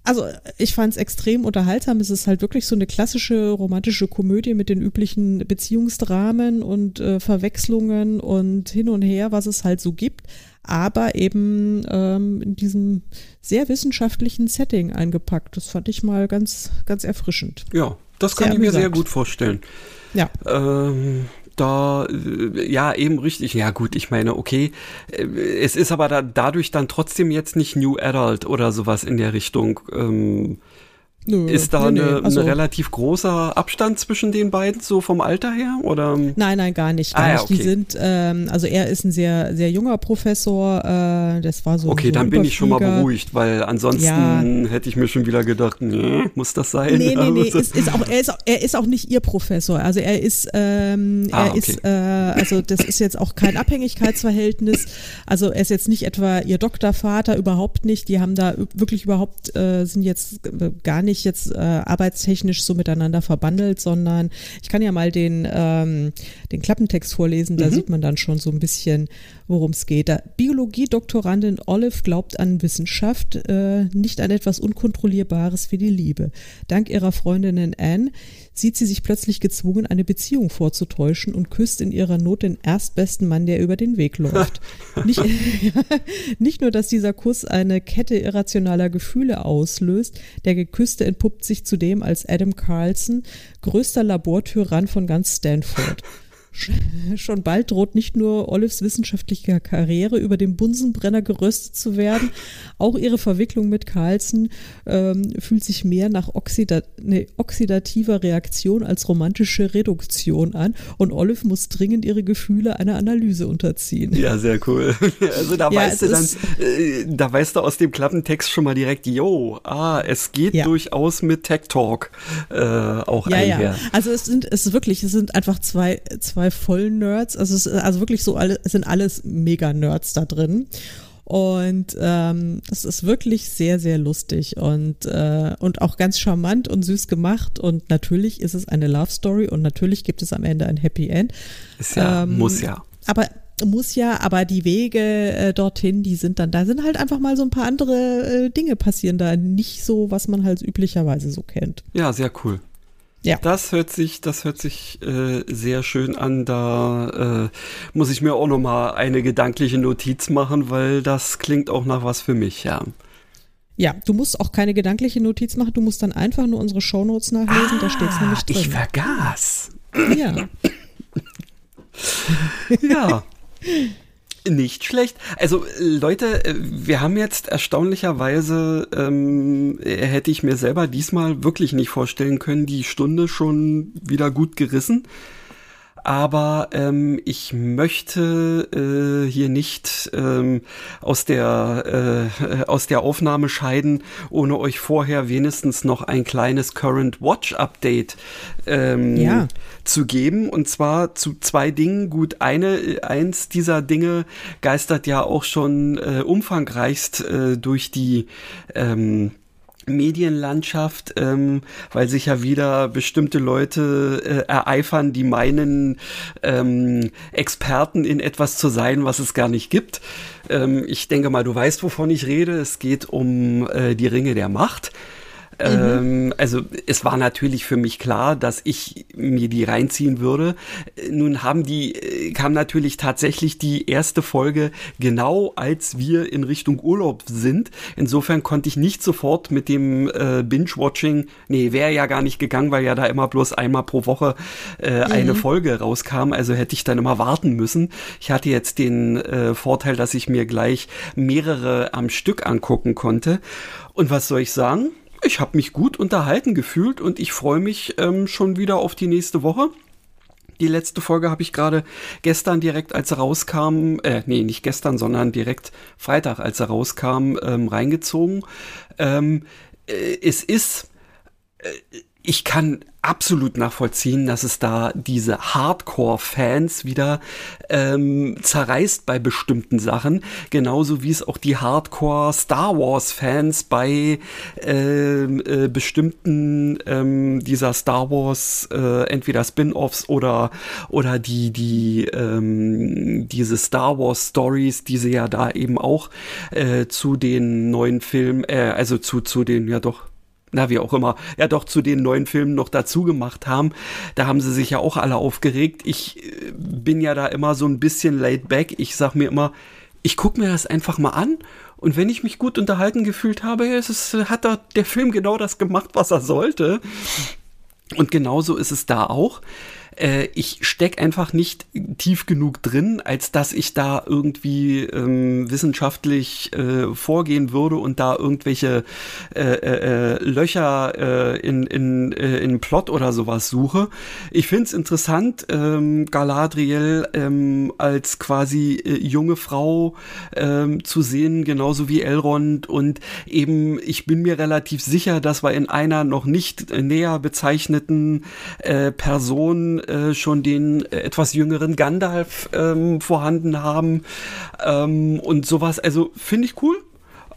also ich fand es extrem unterhaltsam. Es ist halt wirklich so eine klassische romantische Komödie mit den üblichen Beziehungsdramen und äh, Verwechslungen und hin und her, was es halt so gibt, aber eben ähm, in diesem sehr wissenschaftlichen Setting eingepackt. Das fand ich mal ganz, ganz erfrischend. Ja, das kann sehr ich mir sehr gut vorstellen. Ja. Ähm, da, ja, eben richtig. Ja, gut, ich meine, okay. Äh, es ist aber da, dadurch dann trotzdem jetzt nicht New Adult oder sowas in der Richtung. Ähm, Nö, ist da nee, eine, also, ein relativ großer Abstand zwischen den beiden, so vom Alter her? Oder? Nein, nein, gar nicht. Gar ah, ja, okay. Die sind, ähm, also er ist ein sehr, sehr junger Professor, äh, das war so. Okay, so dann bin ich schon mal beruhigt, weil ansonsten ja. hätte ich mir schon wieder gedacht, nee, muss das sein? Nee, nee, nee, ist, ist auch, er, ist, er ist auch nicht ihr Professor. Also er ist, ähm, ah, er okay. ist, äh, also das ist jetzt auch kein Abhängigkeitsverhältnis. Also er ist jetzt nicht etwa ihr Doktorvater, überhaupt nicht. Die haben da wirklich überhaupt, äh, sind jetzt gar nicht nicht jetzt äh, arbeitstechnisch so miteinander verbandelt, sondern ich kann ja mal den, ähm, den Klappentext vorlesen, da mhm. sieht man dann schon so ein bisschen, worum es geht. Biologie-Doktorandin Olive glaubt an Wissenschaft, äh, nicht an etwas Unkontrollierbares wie die Liebe. Dank ihrer Freundinnen Anne sieht sie sich plötzlich gezwungen, eine Beziehung vorzutäuschen und küsst in ihrer Not den erstbesten Mann, der über den Weg läuft. nicht, nicht nur, dass dieser Kuss eine Kette irrationaler Gefühle auslöst, der Geküsste entpuppt sich zudem als Adam Carlson, größter Labortyrann von ganz Stanford. Schon bald droht nicht nur Olives wissenschaftliche Karriere über dem Bunsenbrenner geröstet zu werden, auch ihre Verwicklung mit Carlsen ähm, fühlt sich mehr nach Oxida nee, oxidativer Reaktion als romantische Reduktion an und Olive muss dringend ihre Gefühle einer Analyse unterziehen. Ja, sehr cool. Also da ja, weißt du dann, äh, da weißt du aus dem Klappentext schon mal direkt, yo, ah, es geht ja. durchaus mit Tech Talk äh, auch ja, einher. Ja. Also es sind, es ist wirklich, es sind einfach zwei, zwei zwei Vollnerds. Also es ist also wirklich so, alle, es sind alles Mega-Nerds da drin. Und ähm, es ist wirklich sehr, sehr lustig und, äh, und auch ganz charmant und süß gemacht. Und natürlich ist es eine Love Story und natürlich gibt es am Ende ein Happy End. Ist ja, ähm, muss ja. Aber muss ja, aber die Wege äh, dorthin, die sind dann, da sind halt einfach mal so ein paar andere äh, Dinge passieren da. Nicht so, was man halt üblicherweise so kennt. Ja, sehr cool. Ja. Das hört sich, das hört sich äh, sehr schön an. Da äh, muss ich mir auch noch mal eine gedankliche Notiz machen, weil das klingt auch nach was für mich, ja. Ja, du musst auch keine gedankliche Notiz machen, du musst dann einfach nur unsere Shownotes nachlesen, ah, da steht es nämlich drin. Ich vergaß. Ja. ja. Nicht schlecht. Also Leute, äh, wir haben jetzt erstaunlicherweise, ähm, hätte ich mir selber diesmal wirklich nicht vorstellen können, die Stunde schon wieder gut gerissen aber ähm, ich möchte äh, hier nicht ähm, aus der äh, aus der Aufnahme scheiden, ohne euch vorher wenigstens noch ein kleines Current Watch Update ähm, ja. zu geben und zwar zu zwei Dingen. Gut, eine eins dieser Dinge geistert ja auch schon äh, umfangreichst äh, durch die ähm, Medienlandschaft, ähm, weil sich ja wieder bestimmte Leute äh, ereifern, die meinen, ähm, Experten in etwas zu sein, was es gar nicht gibt. Ähm, ich denke mal, du weißt, wovon ich rede. Es geht um äh, die Ringe der Macht. Mhm. Ähm, also es war natürlich für mich klar, dass ich mir die reinziehen würde. Nun haben die, äh, kam natürlich tatsächlich die erste Folge genau als wir in Richtung Urlaub sind. Insofern konnte ich nicht sofort mit dem äh, Binge-Watching, nee, wäre ja gar nicht gegangen, weil ja da immer bloß einmal pro Woche äh, mhm. eine Folge rauskam. Also hätte ich dann immer warten müssen. Ich hatte jetzt den äh, Vorteil, dass ich mir gleich mehrere am Stück angucken konnte. Und was soll ich sagen? Ich habe mich gut unterhalten gefühlt und ich freue mich ähm, schon wieder auf die nächste Woche. Die letzte Folge habe ich gerade gestern direkt, als er rauskam, äh, nee, nicht gestern, sondern direkt Freitag, als er rauskam, ähm, reingezogen. Ähm, äh, es ist, äh, ich kann absolut nachvollziehen, dass es da diese Hardcore-Fans wieder ähm, zerreißt bei bestimmten Sachen, genauso wie es auch die Hardcore-Star Wars-Fans bei ähm, äh, bestimmten ähm, dieser Star Wars äh, entweder Spin-offs oder oder die die ähm, diese Star Wars Stories, die sie ja da eben auch äh, zu den neuen Filmen, äh, also zu zu den ja doch na wie auch immer, ja doch zu den neuen Filmen noch dazu gemacht haben. Da haben sie sich ja auch alle aufgeregt. Ich äh, bin ja da immer so ein bisschen laid back. Ich sag mir immer, ich guck mir das einfach mal an und wenn ich mich gut unterhalten gefühlt habe, es ist, hat da der Film genau das gemacht, was er sollte. Und genauso ist es da auch äh, ich steck einfach nicht tief genug drin, als dass ich da irgendwie ähm, wissenschaftlich äh, vorgehen würde und da irgendwelche äh, äh, äh Löcher äh, in, in, in Plot oder sowas suche. Ich find's interessant, ähm, Galadriel ähm, als quasi junge Frau ähm, zu sehen, genauso wie Elrond und eben, ich bin mir relativ sicher, dass wir in einer noch nicht näher bezeichneten Person äh, schon den äh, etwas jüngeren Gandalf ähm, vorhanden haben ähm, und sowas. Also finde ich cool.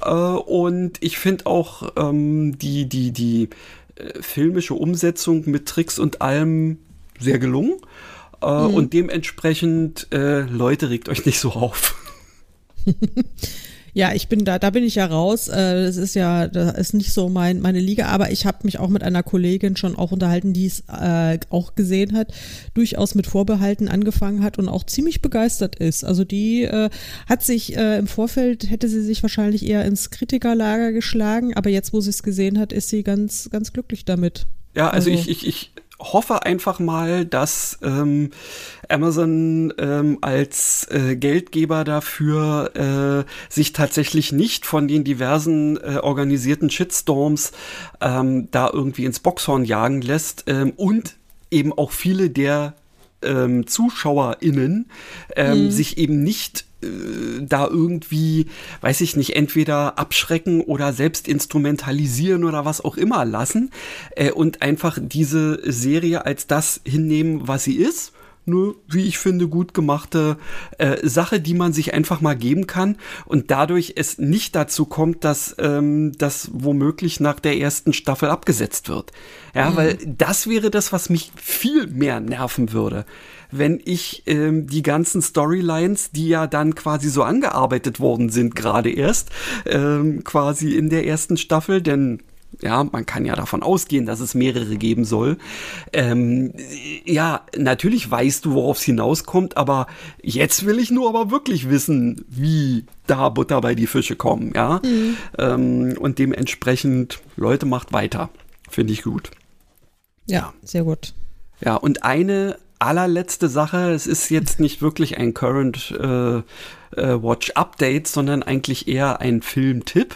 Äh, und ich finde auch ähm, die, die, die äh, filmische Umsetzung mit Tricks und allem sehr gelungen. Mhm. Und dementsprechend, äh, Leute, regt euch nicht so auf. Ja, ich bin da, da bin ich ja raus. Äh, das ist ja, das ist nicht so mein, meine Liga, aber ich habe mich auch mit einer Kollegin schon auch unterhalten, die es äh, auch gesehen hat, durchaus mit Vorbehalten angefangen hat und auch ziemlich begeistert ist. Also die äh, hat sich äh, im Vorfeld, hätte sie sich wahrscheinlich eher ins Kritikerlager geschlagen, aber jetzt, wo sie es gesehen hat, ist sie ganz, ganz glücklich damit. Ja, also, also ich, ich, ich hoffe einfach mal, dass ähm, Amazon ähm, als äh, Geldgeber dafür äh, sich tatsächlich nicht von den diversen äh, organisierten Shitstorms ähm, da irgendwie ins Boxhorn jagen lässt ähm, und eben auch viele der ähm, ZuschauerInnen ähm, mhm. sich eben nicht da irgendwie, weiß ich nicht, entweder abschrecken oder selbst instrumentalisieren oder was auch immer lassen äh, und einfach diese Serie als das hinnehmen, was sie ist nur, wie ich finde, gut gemachte äh, Sache, die man sich einfach mal geben kann und dadurch es nicht dazu kommt, dass ähm, das womöglich nach der ersten Staffel abgesetzt wird. Ja, mhm. weil das wäre das, was mich viel mehr nerven würde wenn ich ähm, die ganzen Storylines, die ja dann quasi so angearbeitet worden sind, gerade erst, ähm, quasi in der ersten Staffel, denn ja, man kann ja davon ausgehen, dass es mehrere geben soll. Ähm, ja, natürlich weißt du, worauf es hinauskommt, aber jetzt will ich nur aber wirklich wissen, wie da Butter bei die Fische kommen, ja. Mhm. Ähm, und dementsprechend, Leute, macht weiter. Finde ich gut. Ja, sehr gut. Ja, und eine allerletzte Sache. Es ist jetzt nicht wirklich ein Current äh, äh, Watch Update, sondern eigentlich eher ein Filmtipp.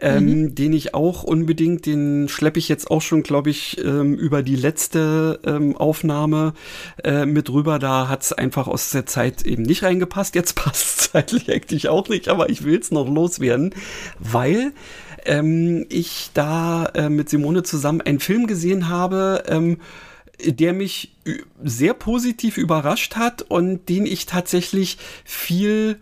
Ähm, mhm. den ich auch unbedingt, den schleppe ich jetzt auch schon, glaube ich, ähm, über die letzte ähm, Aufnahme äh, mit rüber. Da hat es einfach aus der Zeit eben nicht reingepasst. Jetzt passt es zeitlich eigentlich auch nicht, aber ich will es noch loswerden, weil ähm, ich da äh, mit Simone zusammen einen Film gesehen habe, ähm, der mich sehr positiv überrascht hat und den ich tatsächlich viel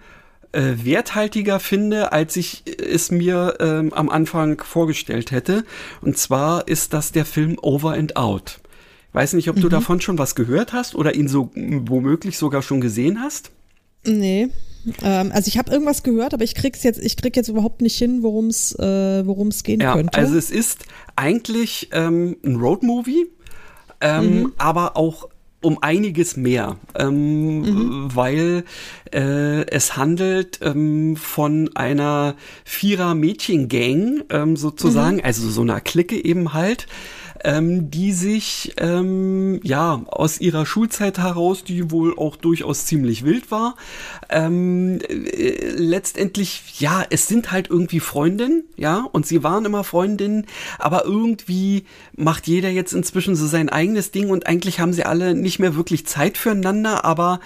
äh, werthaltiger finde, als ich es mir ähm, am Anfang vorgestellt hätte. Und zwar ist das der Film Over and Out. Weiß nicht, ob mhm. du davon schon was gehört hast oder ihn so womöglich sogar schon gesehen hast. Nee. Ähm, also ich habe irgendwas gehört, aber ich krieg's jetzt, ich krieg jetzt überhaupt nicht hin, worum es äh, worum's gehen ja, könnte. Also es ist eigentlich ähm, ein Roadmovie, ähm, mhm. aber auch um einiges mehr, ähm, mhm. weil äh, es handelt ähm, von einer Vierer-Mädchen-Gang ähm, sozusagen, mhm. also so einer Clique eben halt, ähm, die sich ähm, ja aus ihrer Schulzeit heraus, die wohl auch durchaus ziemlich wild war, ähm, äh, letztendlich ja, es sind halt irgendwie Freundinnen, ja, und sie waren immer Freundinnen, aber irgendwie macht jeder jetzt inzwischen so sein eigenes Ding und eigentlich haben sie alle nicht mehr wirklich Zeit füreinander, aber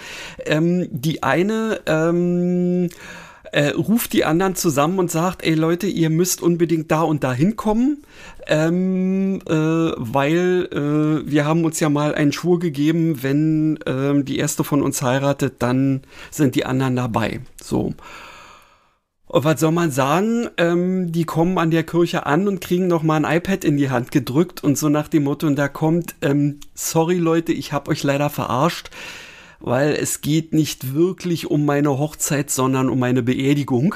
ähm, die eine ähm, äh, ruft die anderen zusammen und sagt, ey Leute, ihr müsst unbedingt da und da hinkommen, ähm, äh, weil äh, wir haben uns ja mal einen Schwur gegeben, wenn äh, die erste von uns heiratet, dann sind die anderen dabei. So. Und was soll man sagen? Ähm, die kommen an der Kirche an und kriegen noch mal ein iPad in die Hand gedrückt und so nach dem Motto, und da kommt, ähm, sorry Leute, ich hab euch leider verarscht weil es geht nicht wirklich um meine Hochzeit, sondern um meine Beerdigung.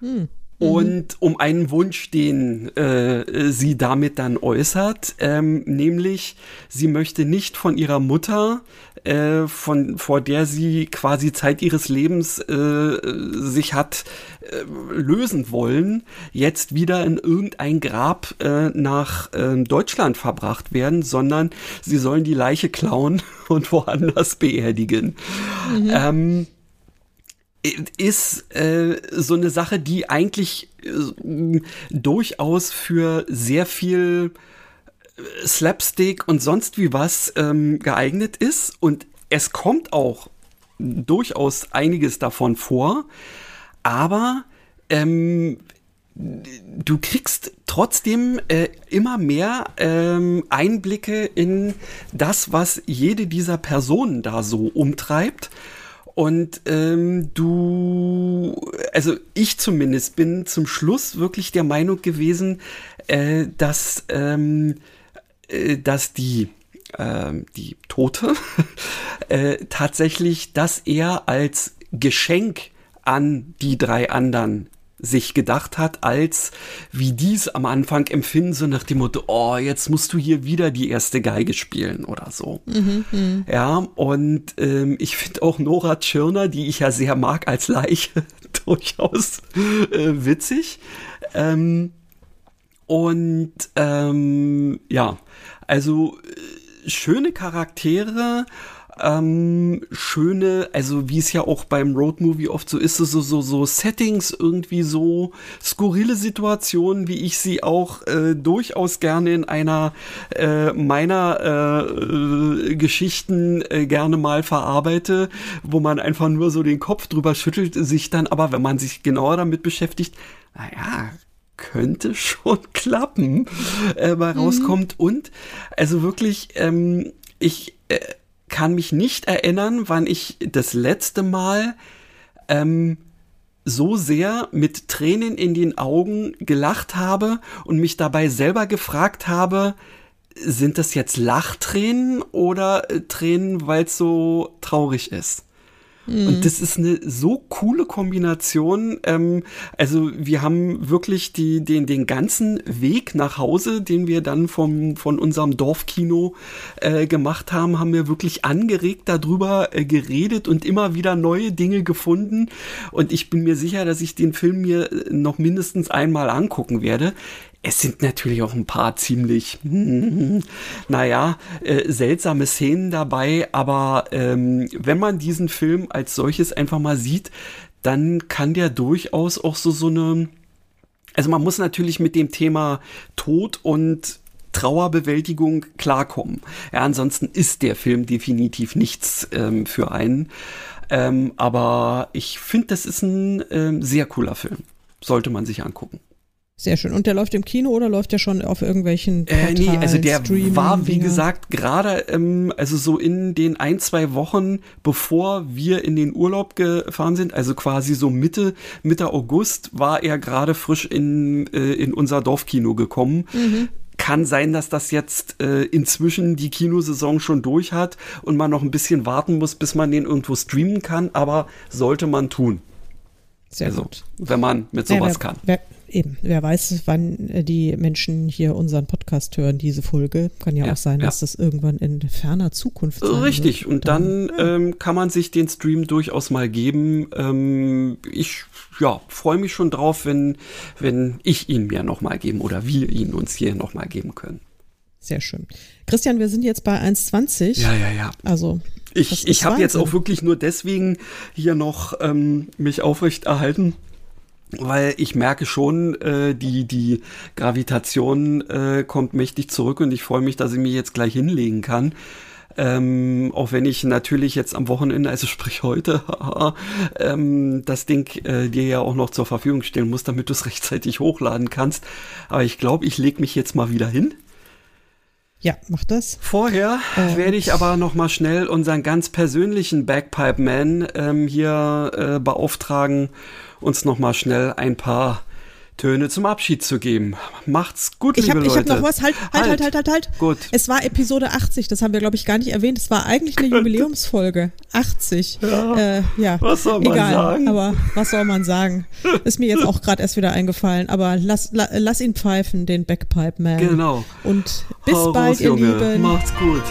Hm. Und um einen Wunsch, den äh, sie damit dann äußert, ähm, nämlich sie möchte nicht von ihrer Mutter, äh, von vor der sie quasi Zeit ihres Lebens äh, sich hat äh, lösen wollen, jetzt wieder in irgendein Grab äh, nach äh, Deutschland verbracht werden, sondern sie sollen die Leiche klauen und woanders beerdigen. Mhm. Ähm, ist äh, so eine Sache, die eigentlich äh, durchaus für sehr viel äh, Slapstick und sonst wie was ähm, geeignet ist. Und es kommt auch durchaus einiges davon vor. Aber ähm, du kriegst trotzdem äh, immer mehr ähm, Einblicke in das, was jede dieser Personen da so umtreibt. Und ähm, du, also ich zumindest bin zum Schluss wirklich der Meinung gewesen, äh, dass, ähm, äh, dass die, äh, die Tote äh, tatsächlich das eher als Geschenk an die drei anderen sich gedacht hat, als wie dies am Anfang empfinden, so nach dem Motto, oh, jetzt musst du hier wieder die erste Geige spielen oder so. Mhm, mh. Ja, und ähm, ich finde auch Nora Tschirner, die ich ja sehr mag als Leiche, durchaus äh, witzig. Ähm, und ähm, ja, also äh, schöne Charaktere ähm, schöne, also wie es ja auch beim Roadmovie oft so ist, so, so, so Settings, irgendwie so skurrile Situationen, wie ich sie auch äh, durchaus gerne in einer äh, meiner äh, äh, Geschichten äh, gerne mal verarbeite, wo man einfach nur so den Kopf drüber schüttelt, sich dann aber, wenn man sich genauer damit beschäftigt, naja, könnte schon klappen, äh, mal mhm. rauskommt. Und also wirklich, ähm, ich äh, kann mich nicht erinnern, wann ich das letzte Mal ähm, so sehr mit Tränen in den Augen gelacht habe und mich dabei selber gefragt habe, sind das jetzt Lachtränen oder äh, Tränen, weil es so traurig ist? Mhm. Und das ist eine so coole Kombination. Ähm, also wir haben wirklich die, den, den ganzen Weg nach Hause, den wir dann vom, von unserem Dorfkino äh, gemacht haben, haben wir wirklich angeregt darüber äh, geredet und immer wieder neue Dinge gefunden. Und ich bin mir sicher, dass ich den Film mir äh, noch mindestens einmal angucken werde es sind natürlich auch ein paar ziemlich, naja, äh, seltsame Szenen dabei, aber ähm, wenn man diesen Film als solches einfach mal sieht, dann kann der durchaus auch so so eine, also man muss natürlich mit dem Thema Tod und Trauerbewältigung klarkommen. Ja, ansonsten ist der Film definitiv nichts ähm, für einen. Ähm, aber ich finde, das ist ein ähm, sehr cooler Film. Sollte man sich angucken. Sehr schön. Und der läuft im Kino oder läuft der schon auf irgendwelchen Portalen, äh, Nee, also der war, wie gesagt, gerade ähm, also so in den ein, zwei Wochen, bevor wir in den Urlaub gefahren sind, also quasi so Mitte, Mitte August, war er gerade frisch in, äh, in unser Dorfkino gekommen. Mhm kann sein, dass das jetzt äh, inzwischen die Kinosaison schon durch hat und man noch ein bisschen warten muss, bis man den irgendwo streamen kann, aber sollte man tun. Sehr also, gut. Wenn man mit sowas ja, wer, kann. Wer, eben, wer weiß, wann äh, die Menschen hier unseren Podcast hören, diese Folge. Kann ja, ja auch sein, ja. dass das irgendwann in ferner Zukunft sein Richtig, wird. und dann, dann ähm, kann man sich den Stream durchaus mal geben. Ähm, ich ja, freue mich schon drauf, wenn, wenn ich ihn mir nochmal geben oder wir ihn uns hier nochmal geben können. Sehr schön. Christian, wir sind jetzt bei 1,20. Ja, ja, ja. Also ich, ich habe jetzt auch wirklich nur deswegen hier noch ähm, mich aufrecht erhalten, weil ich merke schon, äh, die, die Gravitation äh, kommt mächtig zurück und ich freue mich, dass ich mich jetzt gleich hinlegen kann. Ähm, auch wenn ich natürlich jetzt am Wochenende, also sprich heute, ähm, das Ding äh, dir ja auch noch zur Verfügung stellen muss, damit du es rechtzeitig hochladen kannst. Aber ich glaube, ich lege mich jetzt mal wieder hin. Ja, mach das. Vorher äh, werde ich aber noch mal schnell unseren ganz persönlichen Bagpipe Man ähm, hier äh, beauftragen, uns noch mal schnell ein paar Töne zum Abschied zu geben. Macht's gut, ich hab, liebe ich Leute. Ich habe noch was. Halt, halt, halt, halt, halt, halt. Gut. Es war Episode 80, das haben wir, glaube ich, gar nicht erwähnt. Es war eigentlich eine Jubiläumsfolge. 80. Ja. Äh, ja. Was soll man Egal, sagen? Aber was soll man sagen? Ist mir jetzt auch gerade erst wieder eingefallen. Aber lass, la, lass ihn pfeifen, den Backpipe Man. Genau. Und bis Hau bald, raus, ihr Junge. Lieben. Macht's gut.